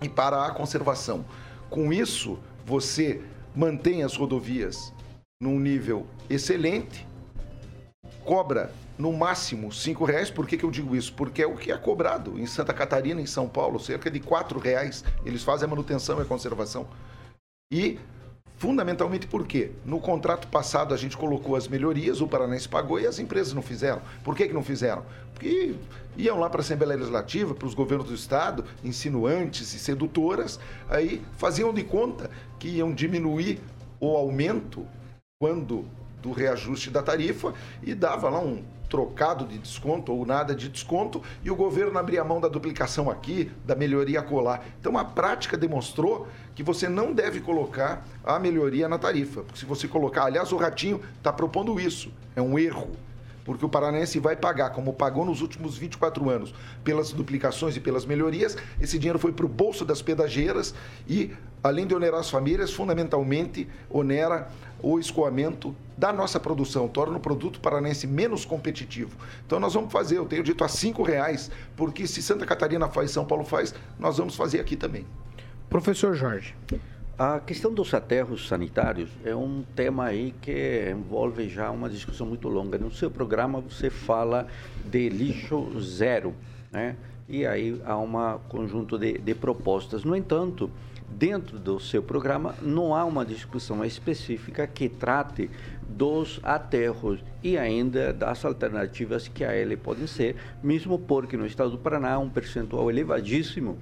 e para a conservação. Com isso, você mantém as rodovias num nível excelente cobra no máximo cinco reais. Por que, que eu digo isso? Porque é o que é cobrado em Santa Catarina, em São Paulo, cerca de quatro reais. Eles fazem a manutenção e a conservação. E Fundamentalmente por quê? No contrato passado a gente colocou as melhorias, o Paranense pagou e as empresas não fizeram. Por que, que não fizeram? Porque iam lá para a Assembleia Legislativa, para os governos do Estado, insinuantes e sedutoras, aí faziam de conta que iam diminuir o aumento quando do reajuste da tarifa e dava lá um trocado de desconto ou nada de desconto e o governo abria mão da duplicação aqui, da melhoria colar. Então a prática demonstrou que você não deve colocar a melhoria na tarifa. Porque se você colocar, aliás, o Ratinho está propondo isso, é um erro porque o paranaense vai pagar, como pagou nos últimos 24 anos, pelas duplicações e pelas melhorias. Esse dinheiro foi para o bolso das pedageiras e, além de onerar as famílias, fundamentalmente onera o escoamento da nossa produção, torna o produto paranaense menos competitivo. Então nós vamos fazer, eu tenho dito a cinco reais, porque se Santa Catarina faz, São Paulo faz, nós vamos fazer aqui também. Professor Jorge. A questão dos aterros sanitários é um tema aí que envolve já uma discussão muito longa. No seu programa você fala de lixo zero, né? E aí há um conjunto de, de propostas. No entanto, dentro do seu programa não há uma discussão específica que trate dos aterros e ainda das alternativas que a ele podem ser, mesmo porque no estado do Paraná um percentual elevadíssimo,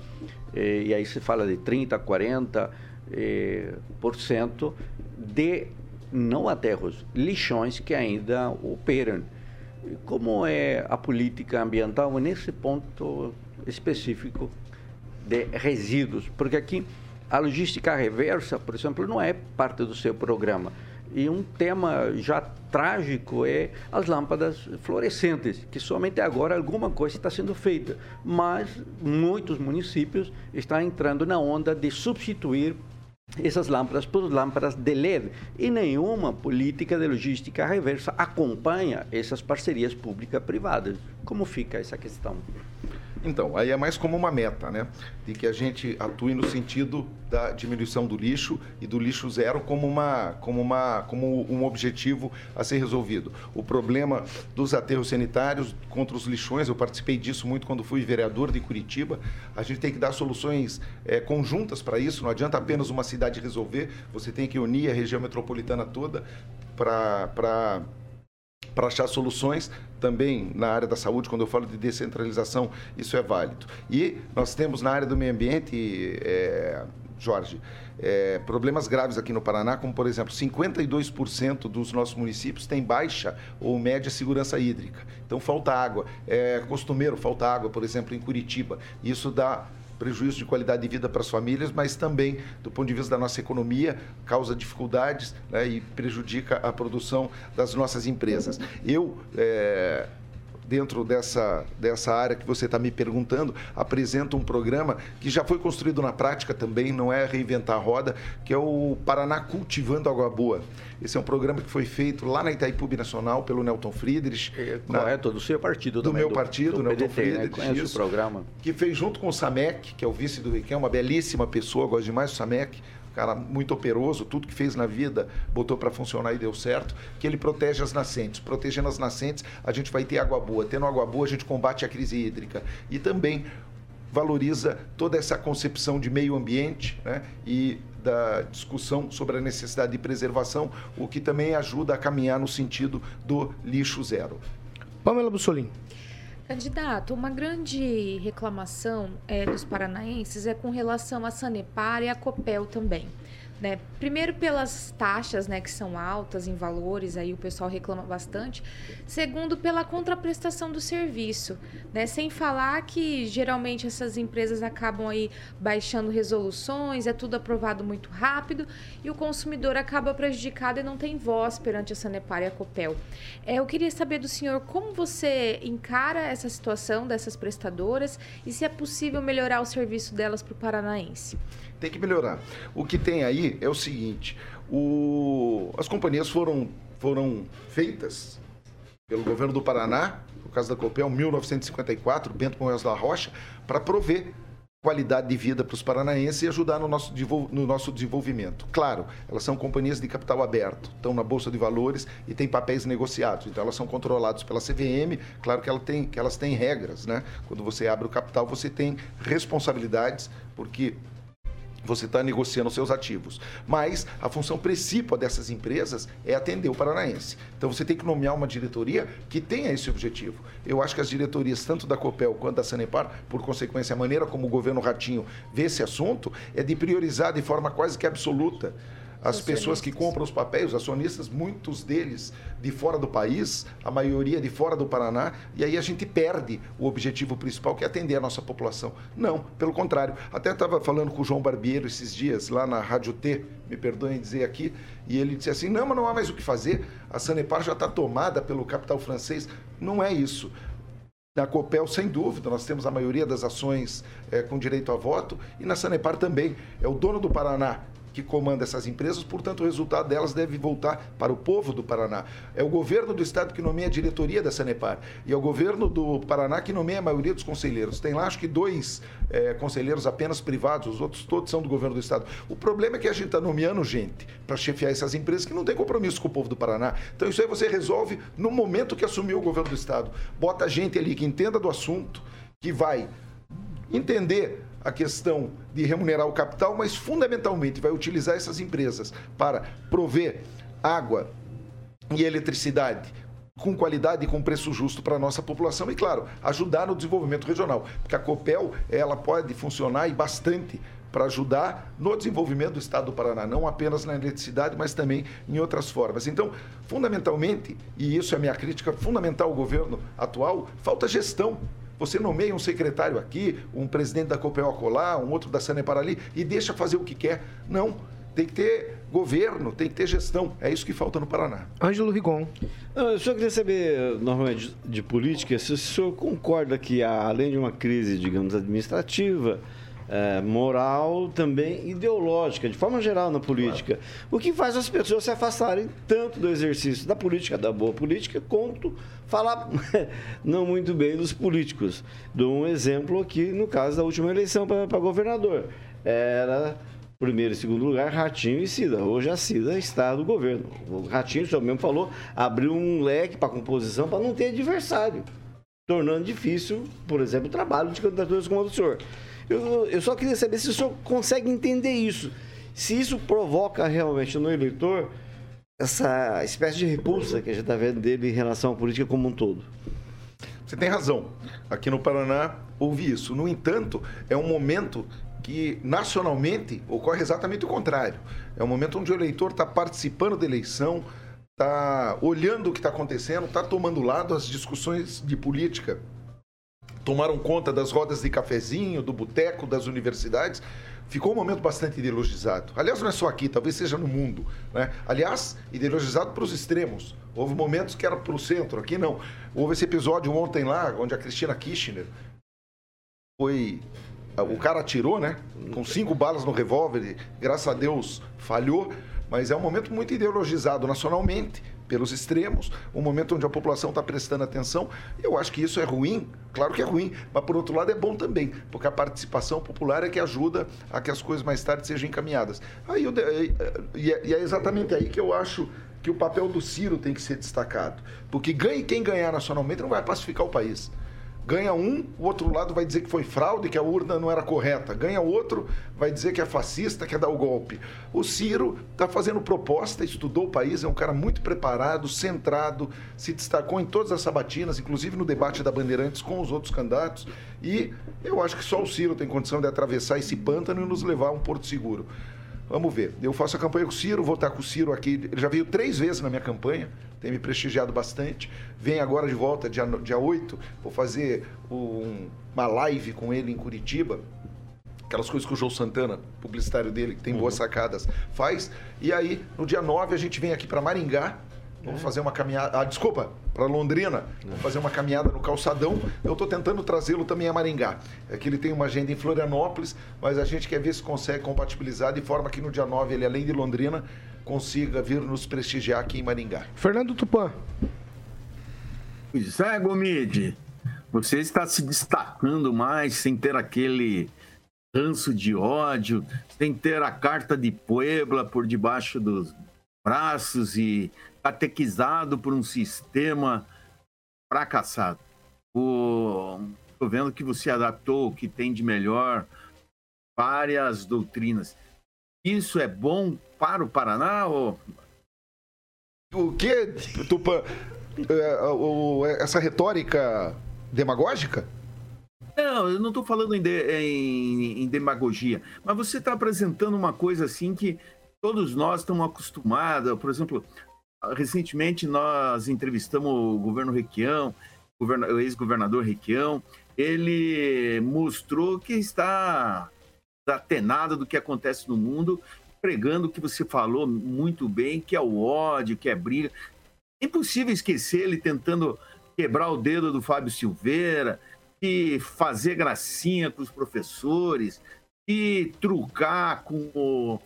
eh, e aí se fala de 30, 40, eh, por cento de não aterros, lixões que ainda operam. Como é a política ambiental nesse ponto específico de resíduos? Porque aqui a logística reversa, por exemplo, não é parte do seu programa. E um tema já trágico é as lâmpadas fluorescentes, que somente agora alguma coisa está sendo feita. Mas muitos municípios estão entrando na onda de substituir essas lâmpadas por lâmpadas de LED e nenhuma política de logística reversa acompanha essas parcerias pública-privadas. Como fica essa questão? Então, aí é mais como uma meta, né? De que a gente atue no sentido da diminuição do lixo e do lixo zero como, uma, como, uma, como um objetivo a ser resolvido. O problema dos aterros sanitários contra os lixões, eu participei disso muito quando fui vereador de Curitiba. A gente tem que dar soluções é, conjuntas para isso, não adianta apenas uma cidade resolver, você tem que unir a região metropolitana toda para para achar soluções também na área da saúde, quando eu falo de descentralização, isso é válido. E nós temos na área do meio ambiente é, Jorge, é, problemas graves aqui no Paraná, como por exemplo, 52% dos nossos municípios têm baixa ou média segurança hídrica. Então falta água. É costumeiro, falta água, por exemplo, em Curitiba. Isso dá prejuízo de qualidade de vida para as famílias, mas também, do ponto de vista da nossa economia, causa dificuldades né, e prejudica a produção das nossas empresas. Eu. É, dentro dessa, dessa área que você está me perguntando, apresento um programa que já foi construído na prática também, não é reinventar a roda, que é o Paraná Cultivando Água Boa. Esse é um programa que foi feito lá na Itaipu Nacional pelo Nelton Friedrich. É, na- correto, do seu partido do também, meu do- partido, do Nelton PDT, né? Friedrich. O isso, programa. Que fez junto com o Samek, que é o vice do Riquelme, uma belíssima pessoa, gosto demais do Samek, um cara muito operoso, tudo que fez na vida botou para funcionar e deu certo, que ele protege as nascentes. Protegendo as nascentes, a gente vai ter água boa. Tendo água boa, a gente combate a crise hídrica. E também valoriza toda essa concepção de meio ambiente né, e da discussão sobre a necessidade de preservação, o que também ajuda a caminhar no sentido do lixo zero. Pamela Bussolini. Candidato, uma grande reclamação eh, dos paranaenses é com relação à Sanepar e à Copel também. Né? Primeiro pelas taxas, né, que são altas em valores, aí o pessoal reclama bastante. Segundo, pela contraprestação do serviço, né? Sem falar que geralmente essas empresas acabam aí baixando resoluções, é tudo aprovado muito rápido e o consumidor acaba prejudicado e não tem voz perante a Sanepar e a Copel. É, eu queria saber do senhor como você encara essa situação dessas prestadoras e se é possível melhorar o serviço delas para o paranaense. Tem que melhorar. O que tem aí é o seguinte: o- as companhias foram, foram feitas pelo governo do Paraná, no caso da Copel, 1954, Bento Moedas da Rocha, para prover qualidade de vida para os paranaenses e ajudar no nosso, no nosso desenvolvimento. Claro, elas são companhias de capital aberto, estão na Bolsa de Valores e têm papéis negociados. Então, elas são controladas pela CVM. Claro que, ela tem, que elas têm regras, né? Quando você abre o capital, você tem responsabilidades, porque você está negociando seus ativos. Mas a função principal dessas empresas é atender o paranaense. Então você tem que nomear uma diretoria que tenha esse objetivo. Eu acho que as diretorias, tanto da Copel quanto da Sanepar, por consequência, a maneira como o governo Ratinho vê esse assunto é de priorizar de forma quase que absoluta as pessoas que compram os papéis, os acionistas, muitos deles de fora do país, a maioria de fora do Paraná, e aí a gente perde o objetivo principal, que é atender a nossa população. Não, pelo contrário. Até estava falando com o João Barbeiro esses dias, lá na Rádio T, me perdoem dizer aqui, e ele disse assim: não, mas não há mais o que fazer, a Sanepar já está tomada pelo capital francês. Não é isso. Na Copel, sem dúvida, nós temos a maioria das ações eh, com direito a voto e na Sanepar também. É o dono do Paraná que comanda essas empresas, portanto, o resultado delas deve voltar para o povo do Paraná. É o governo do estado que nomeia a diretoria da Sanepar e é o governo do Paraná que nomeia a maioria dos conselheiros. Tem lá, acho que, dois eh, conselheiros apenas privados, os outros todos são do governo do estado. O problema é que a gente está nomeando gente para chefiar essas empresas que não tem compromisso com o povo do Paraná. Então, isso aí você resolve no momento que assumiu o governo do estado. Bota gente ali que entenda do assunto, que vai entender a questão de remunerar o capital, mas fundamentalmente vai utilizar essas empresas para prover água e eletricidade com qualidade e com preço justo para a nossa população e, claro, ajudar no desenvolvimento regional. Porque a Copel, ela pode funcionar e bastante para ajudar no desenvolvimento do estado do Paraná, não apenas na eletricidade, mas também em outras formas. Então, fundamentalmente, e isso é a minha crítica fundamental ao governo atual, falta gestão. Você nomeia um secretário aqui, um presidente da Copel acolá, um outro da Sanepar ali e deixa fazer o que quer. Não, tem que ter governo, tem que ter gestão. É isso que falta no Paraná. Ângelo Rigon. Não, eu só queria saber, normalmente, de, de política, se o senhor concorda que, além de uma crise, digamos, administrativa, eh, moral, também ideológica, de forma geral na política, o que faz as pessoas se afastarem tanto do exercício da política, da boa política, quanto falar não muito bem dos políticos. Dou um exemplo aqui no caso da última eleição para governador. Era primeiro e segundo lugar, Ratinho e Cida. Hoje a Cida está do governo. O Ratinho, o senhor mesmo falou, abriu um leque para composição para não ter adversário, tornando difícil, por exemplo, o trabalho de candidaturas como a do senhor. Eu, eu só queria saber se o senhor consegue entender isso. Se isso provoca realmente no eleitor essa espécie de repulsa que a gente está vendo dele em relação à política como um todo. Você tem razão. Aqui no Paraná houve isso. No entanto, é um momento que nacionalmente ocorre exatamente o contrário. É um momento onde o eleitor está participando da eleição, está olhando o que está acontecendo, está tomando lado as discussões de política. Tomaram conta das rodas de cafezinho, do boteco, das universidades. Ficou um momento bastante ideologizado. Aliás, não é só aqui, talvez seja no mundo. Né? Aliás, ideologizado para os extremos. Houve momentos que era para o centro, aqui não. Houve esse episódio ontem lá, onde a Cristina Kirchner foi. O cara atirou, né? Com cinco balas no revólver, graças a Deus falhou, mas é um momento muito ideologizado nacionalmente, pelos extremos, um momento onde a população está prestando atenção. Eu acho que isso é ruim, claro que é ruim, mas por outro lado é bom também, porque a participação popular é que ajuda a que as coisas mais tarde sejam encaminhadas. Aí eu, e é- e é exatamente aí que eu acho que o papel do Ciro tem que ser destacado. Porque ganhe quem ganhar nacionalmente não vai pacificar o país. Ganha um, o outro lado vai dizer que foi fraude, que a urna não era correta. Ganha outro, vai dizer que é fascista, quer dar o golpe. O Ciro está fazendo proposta, estudou o país, é um cara muito preparado, centrado, se destacou em todas as sabatinas, inclusive no debate da Bandeirantes com os outros candidatos. E eu acho que só o Ciro tem condição de atravessar esse pântano e nos levar a um porto seguro. Vamos ver. Eu faço a campanha com o Ciro, vou estar com o Ciro aqui. Ele já veio três vezes na minha campanha, tem me prestigiado bastante. Vem agora de volta, dia, dia 8, vou fazer um- uma live com ele em Curitiba. Aquelas coisas que o João Santana, publicitário dele, que tem boas sacadas, faz. E aí, no dia 9, a gente vem aqui para Maringá. Vamos fazer uma caminhada. Ah, desculpa, para Londrina. Vamos fazer uma caminhada no calçadão. Eu estou tentando trazê-lo também a Maringá. É que ele tem uma agenda em Florianópolis, mas a gente quer ver se consegue compatibilizar de forma que no dia 9, ele, além de Londrina, consiga vir nos prestigiar aqui em Maringá. Fernando Tupan. Pois é, Gomide. Você está se destacando mais sem ter aquele ranço de ódio, sem ter a carta de Puebla por debaixo dos braços e catequizado por um sistema fracassado. Estou vendo que você adaptou o que tem de melhor várias doutrinas. Isso é bom para o Paraná ou O que, Tupã? É, essa retórica demagógica? Não, eu não estou falando em, de- em- em demagogia, mas você está apresentando uma coisa assim que todos nós estamos acostumados. Por exemplo, recentemente nós entrevistamos o governo Requião, o ex-governador Requião. Ele mostrou que está atenado do que acontece no mundo, pregando o que você falou muito bem, que é o ódio, que é briga. É impossível esquecer ele tentando quebrar o dedo do Fábio Silveira, e fazer gracinha com os professores, e trucar com, o-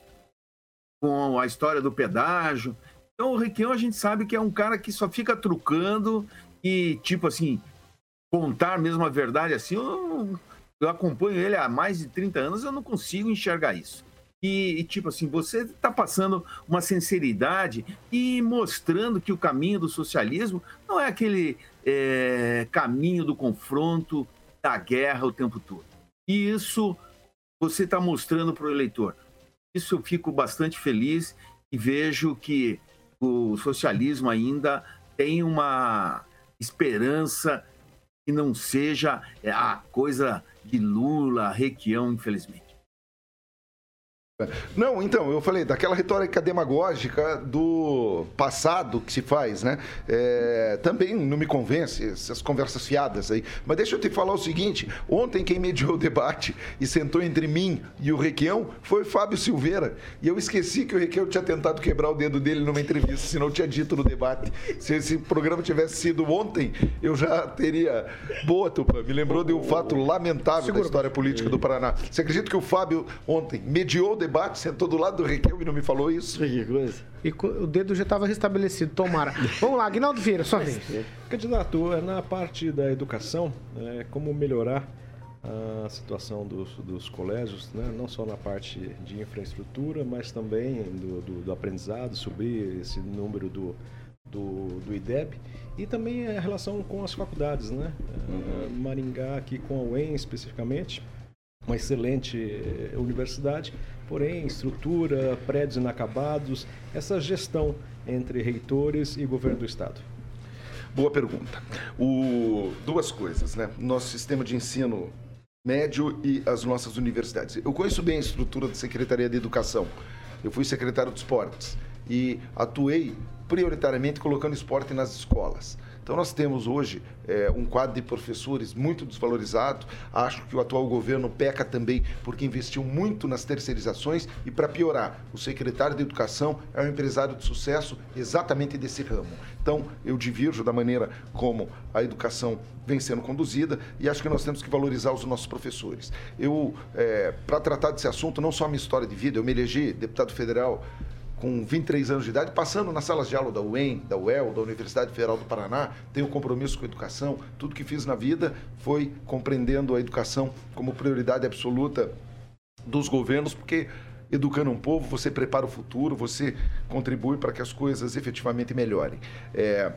com a história do pedágio. Então, o Requião a gente sabe que é um cara que só fica trucando e, tipo assim, contar mesmo a verdade assim, eu, eu acompanho ele há mais de 30 anos, eu não consigo enxergar isso. E, e, tipo assim, você está passando uma sinceridade e mostrando que o caminho do socialismo não é aquele é, caminho do confronto, da guerra o tempo todo. E isso você está mostrando para o eleitor. Isso eu fico bastante feliz e vejo que o socialismo ainda tem uma esperança que não seja a coisa de Lula, Requião, infelizmente. Não, então, eu falei daquela retórica demagógica do passado que se faz, né? É, também não me convence essas conversas fiadas aí. Mas deixa eu te falar o seguinte: ontem quem mediou o debate e sentou entre mim e o Requião foi o Fábio Silveira. E eu esqueci que o Requião tinha tentado quebrar o dedo dele numa entrevista, senão eu tinha dito no debate. Se esse programa tivesse sido ontem, eu já teria. Boa, Tupã, me lembrou de um fato lamentável da história política do Paraná. Você acredita que o Fábio ontem mediou o debate, sentou do lado do Requião e não me falou isso? Que coisa. E o dedo já estava restabelecido, tomara. Vamos lá, Aguinaldo Vieira, sua vez. Candidato, é na parte da educação, é, como melhorar a situação dos, dos colégios, né? não só na parte de infraestrutura, mas também do, do- do aprendizado, subir esse número do, do, do IDEB e também a relação com as faculdades, né? É, Maringá aqui com a UEM especificamente, uma excelente eh, universidade, porém estrutura, prédios inacabados, essa gestão entre reitores e governo do estado. Boa pergunta. O- duas coisas, né? Nosso sistema de ensino médio e as nossas universidades. Eu conheço bem a estrutura da Secretaria de Educação. Eu fui secretário de esportes e atuei prioritariamente colocando esporte nas escolas. Então, nós temos hoje é, um quadro de professores muito desvalorizado. Acho que o atual governo peca também porque investiu muito nas terceirizações e, para piorar, o secretário de Educação é um empresário de sucesso exatamente desse ramo. Então, eu divirjo da maneira como a educação vem sendo conduzida e acho que nós temos que valorizar os nossos professores. Eu, é, para tratar desse assunto, não só a minha história de vida, eu me elegi deputado federal com 23 anos de idade, passando nas salas de aula da UEM, da UEL, da Universidade Federal do Paraná, tenho compromisso com a educação. Tudo que fiz na vida foi compreendendo a educação como prioridade absoluta dos governos, porque educando um povo, você prepara o futuro, você contribui para que as coisas efetivamente melhorem. É,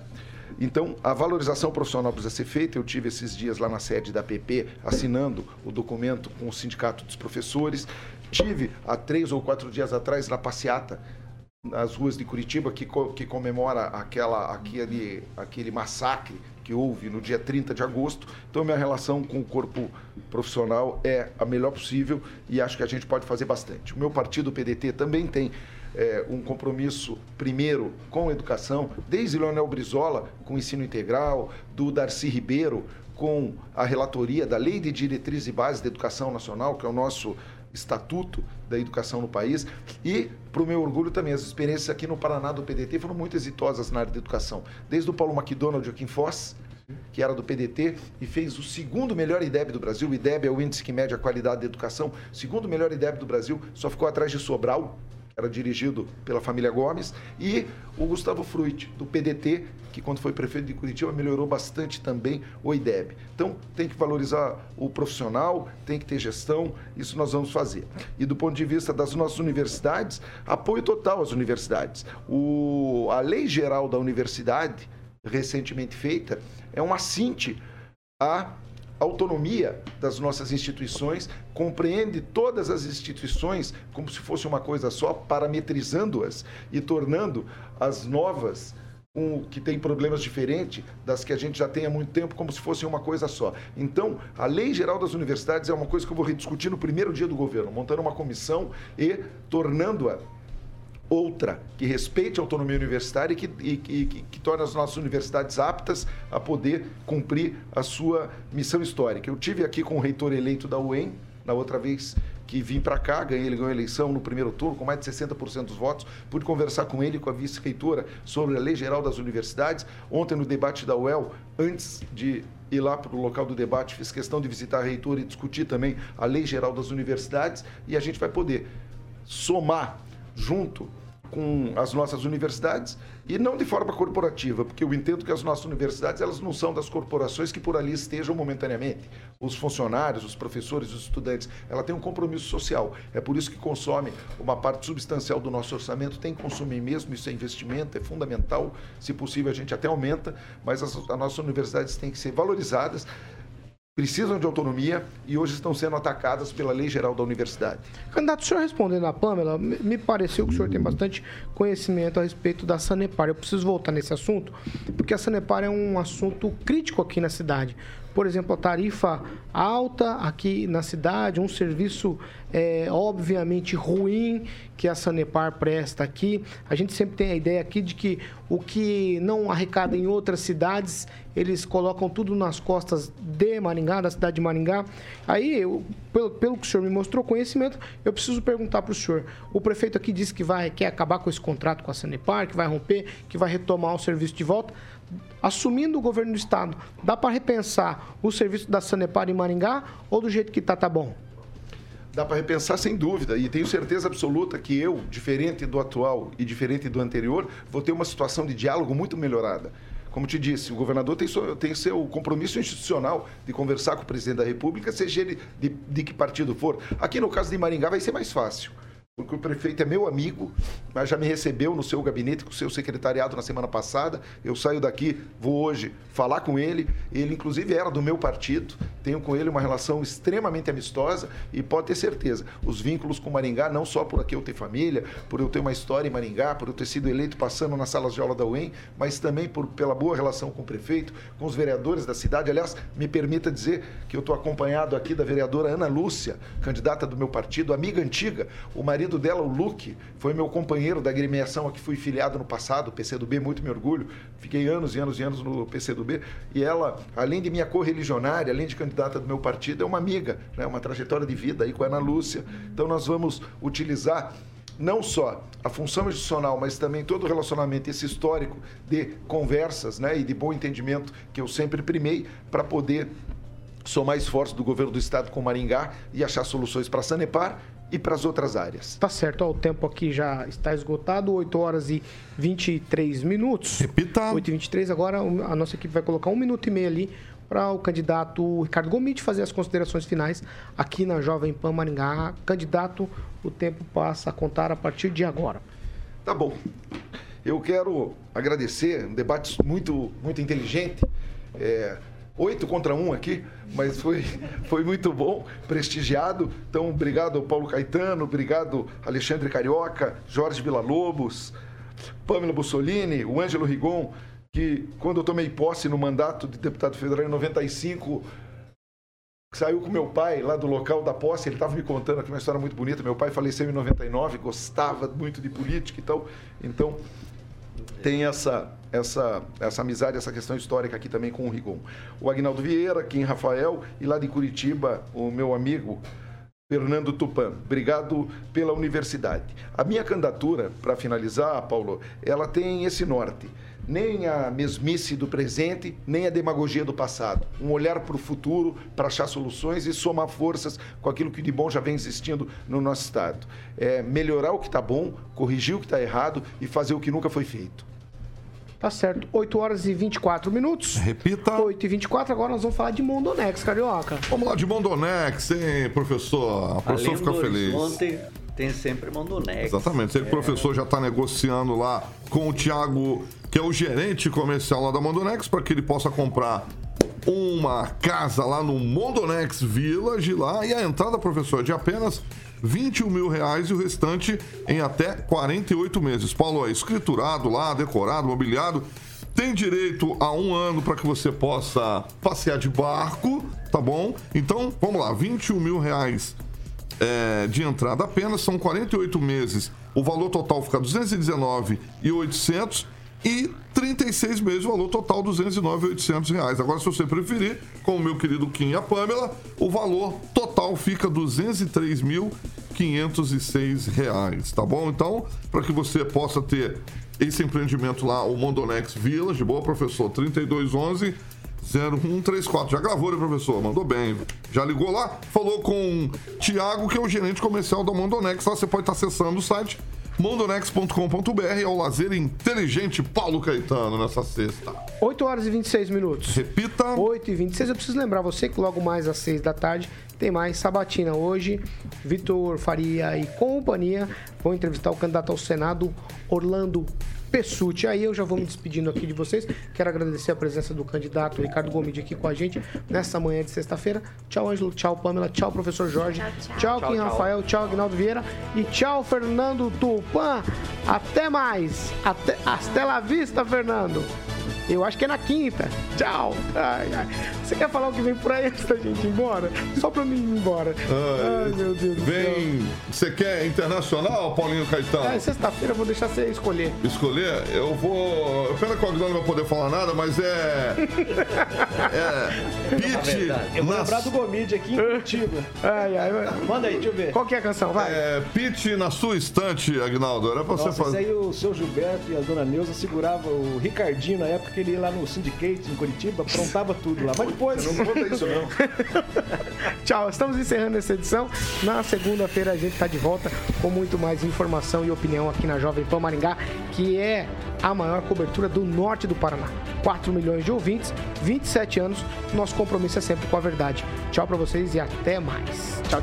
então, a valorização profissional precisa ser feita. Eu tive esses dias lá na sede da PP assinando o documento com o Sindicato dos Professores. Tive há três ou quatro dias atrás na passeata nas ruas de Curitiba que, que comemora aquela, aquele, aquele massacre que houve no dia 30 de agosto. Então, minha relação com o corpo profissional é a melhor possível e acho que a gente pode fazer bastante. O meu partido, o PDT, também tem é, um compromisso, primeiro, com a educação, desde Leonel Brizola, com o ensino integral, do Darcy Ribeiro, com a relatoria da Lei de Diretrizes e Bases da Educação Nacional, que é o nosso estatuto da educação no país. E, para o meu orgulho também, as experiências aqui no Paraná do PDT foram muito exitosas na área da educação. Desde o Paulo McDonald aqui em Foz, que era do PDT e fez o segundo melhor IDEB do Brasil. O IDEB é o índice que mede a qualidade da educação. Segundo melhor IDEB do Brasil, só ficou atrás de Sobral, era dirigido pela família Gomes, e o Gustavo Fruit, do PDT, que quando foi prefeito de Curitiba melhorou bastante também o IDEB. Então, tem que valorizar o profissional, tem que ter gestão, isso nós vamos fazer. E do ponto de vista das nossas universidades, apoio total às universidades. O, a Lei Geral da Universidade, recentemente feita, é um assinte a autonomia das nossas instituições, compreende todas as instituições como se fosse uma coisa só, parametrizando-as e tornando as novas um, que tem problemas diferentes das que a gente já tem há muito tempo, como se fosse uma coisa só. Então, a Lei Geral das Universidades é uma coisa que eu vou rediscutir no primeiro dia do governo, montando uma comissão e tornando-a outra que respeite a autonomia universitária e que, e, que, que, torne as nossas universidades aptas a poder cumprir a sua missão histórica. Eu tive aqui com o reitor eleito da UEM, na outra vez que vim para cá, ganhei, ele ganhou a eleição no primeiro turno com mais de 60% dos votos, pude conversar com ele com a vice-reitora sobre a Lei Geral das Universidades. Ontem no debate da UEL, antes de ir lá para o local do debate, fiz questão de visitar a reitora e discutir também a Lei Geral das Universidades e a gente vai poder somar junto com as nossas universidades e não de forma corporativa, porque eu entendo que as nossas universidades elas não são das corporações que por ali estejam momentaneamente. Os funcionários, os professores, os estudantes, ela tem um compromisso social. É por isso que consome uma parte substancial do nosso orçamento, tem que consumir mesmo, isso é investimento, é fundamental. Se possível, a gente até aumenta, mas as, as nossas universidades têm que ser valorizadas precisam de autonomia e hoje estão sendo atacadas pela Lei Geral da Universidade. Candidato, o senhor respondendo a Pamela, me pareceu que o senhor tem bastante conhecimento a respeito da Sanepar. Eu preciso voltar nesse assunto, porque a Sanepar é um assunto crítico aqui na cidade por exemplo, a tarifa alta aqui na cidade, um serviço é, obviamente ruim que a Sanepar presta aqui. A gente sempre tem a ideia aqui de que o que não arrecada em outras cidades, eles colocam tudo nas costas de Maringá, da cidade de Maringá. Aí, eu, pelo, pelo que o senhor me mostrou conhecimento, eu preciso perguntar para o senhor. O prefeito aqui disse que vai, quer acabar com esse contrato com a Sanepar, que vai romper, que vai retomar o serviço de volta assumindo o governo do estado, dá para repensar o serviço da Sanepar em Maringá ou do jeito que está, tá bom? Dá para repensar sem dúvida e tenho certeza absoluta que eu, diferente do atual e diferente do anterior, vou ter uma situação de diálogo muito melhorada. Como te disse, o governador tem, seu, tem seu compromisso institucional de conversar com o presidente da República, seja ele de, de que partido for. Aqui no caso de Maringá vai ser mais fácil porque o prefeito é meu amigo, mas já me recebeu no seu gabinete, com o seu secretariado na semana passada. Eu saio daqui, vou hoje falar com ele. Ele, inclusive, era do meu partido, tenho com ele uma relação extremamente amistosa e pode ter certeza, os vínculos com Maringá, não só por aqui eu ter família, por eu ter uma história em Maringá, por eu ter sido eleito passando nas salas de aula da UEM, mas também por, pela boa relação com o prefeito, com os vereadores da cidade. Aliás, me permita dizer que eu estou acompanhado aqui da vereadora Ana Lúcia, candidata do meu partido, amiga antiga. O marido dela, o Luque, foi meu companheiro da agremiação a que fui filiado no passado, PCdoB, muito me orgulho. Fiquei anos e anos e anos no PCdoB. E ela, além de minha correligionária, além de candidata do meu partido, é uma amiga, né? uma trajetória de vida aí com a Ana Lúcia. Então nós vamos utilizar não só a função institucional, mas também todo o relacionamento, esse histórico de conversas né, e de bom entendimento que eu sempre primei para poder somar esforços do governo do estado com Maringá e achar soluções para Sanepar e para as outras áreas. Tá certo, ó, o tempo aqui já está esgotado, 8 horas e 23 minutos. Repita. 8 e 23, agora a nossa equipe vai colocar um minuto e meio ali para o candidato Ricardo Gomide fazer as considerações finais aqui na Jovem Pan Maringá. Candidato, o tempo passa a contar a partir de agora. Tá bom. Eu quero agradecer, um debate muito, muito inteligente. É, oito contra um aqui, mas foi, foi muito bom, prestigiado. Então, obrigado Paulo Caetano, obrigado Alexandre Carioca, Jorge Villa-Lobos, Pamela Bussolini, o Ângelo Rigon, que quando eu tomei posse no mandato de deputado federal em 95, saiu com meu pai lá do local da posse, ele estava me contando aqui uma história muito bonita. Meu pai faleceu em 99, gostava muito de política e tal. Então, tem essa, essa, essa amizade, essa questão histórica aqui também com o Rigon. O Agnaldo Vieira, em Rafael, e lá de Curitiba, o meu amigo Fernando Tupan. Obrigado pela universidade. A minha candidatura, para finalizar, Paulo, ela tem esse norte nem a mesmice do presente, nem a demagogia do passado. Um olhar para o futuro, para achar soluções e somar forças com aquilo que de bom já vem existindo no nosso Estado. É melhorar o que está bom, corrigir o que está errado e fazer o que nunca foi feito. Tá certo. 8 horas e 24 minutos. Repita. 8 e 24, agora nós vamos falar de Mondonex, Carioca. Vamos lá de Mondonex, hein, professor? A professor Além fica do feliz. Horizonte, tem sempre Mondonex. Exatamente. Sei que o professor já está negociando lá com o Thiago, que é o gerente comercial lá da Mondonex, para que ele possa comprar uma casa lá no Mondonex Village lá e a entrada, professor, é de apenas 21 mil reais e o restante em até 48 meses. Paulo, é escriturado lá, decorado, mobiliado. Tem direito a um ano para que você possa passear de barco, tá bom? Então, vamos lá, 21 mil reais é, de entrada apenas, são 48 meses. O valor total fica 219,800 e 36 meses, valor total 209,800 reais. Agora, se você preferir, com o meu querido Kim e a Pamela, o valor total fica 203.506 reais, tá bom? Então, para que você possa ter esse empreendimento lá, o Mondonex Village, boa professor, 3211 0134. Já gravou, né, professor? Mandou bem. Já ligou lá? Falou com o Thiago, que é o gerente comercial da Mondonex. Lá você pode estar acessando o site mondonex.com.br. É o lazer inteligente Paulo Caetano nessa sexta. 8 horas e 26 minutos. Repita. 8 e 26. Eu preciso lembrar você que logo mais às 6 da tarde tem mais Sabatina. Hoje, Vitor Faria e companhia vão entrevistar o candidato ao Senado, Orlando Pessuti. Aí eu já vou me despedindo aqui de vocês. Quero agradecer a presença do candidato Ricardo Gomide aqui com a gente nessa manhã de sexta-feira. Tchau, Ângelo. Tchau, Pamela. Tchau, professor Jorge. Tchau, tchau. Kim Tchau, tchau. Rafael. Tchau, Agnaldo Vieira. E tchau, Fernando Tupan. Até mais. Até, hasta la vista, Fernando. Eu acho que é na quinta. Tchau. Ai, ai. Você quer falar o que vem por aí antes da gente ir embora? Só pra mim ir embora. Ai, meu Deus do céu. Vem. Você quer internacional, Paulinho Caetano? É, sexta-feira eu vou deixar você escolher. Escolher? Eu vou. Pena que o Aguilar não vai poder falar nada, mas é. É. Pete. Eu vou na- lembrar do Gomide aqui em Curitiba. Ai, ai, Manda aí, deixa eu ver. Qual que é a canção? Vai. É, Pete na sua estante, Agnaldo. Era pra Nossa, você fazer. aí o seu Gilberto e a dona Neuza seguravam o Ricardinho na época que ele ia lá no Syndicate, em Curitiba, aprontava tudo lá. Mas depois. Não conta isso, não. Tchau, estamos encerrando essa edição. Na segunda-feira a gente está de volta com muito mais informação e opinião aqui na Jovem Pan Maringá, que é a maior cobertura do norte do Paraná. 4 milhões de ouvintes, 27 anos. Nosso compromisso é sempre com a verdade. Tchau para vocês e até mais. Tchau.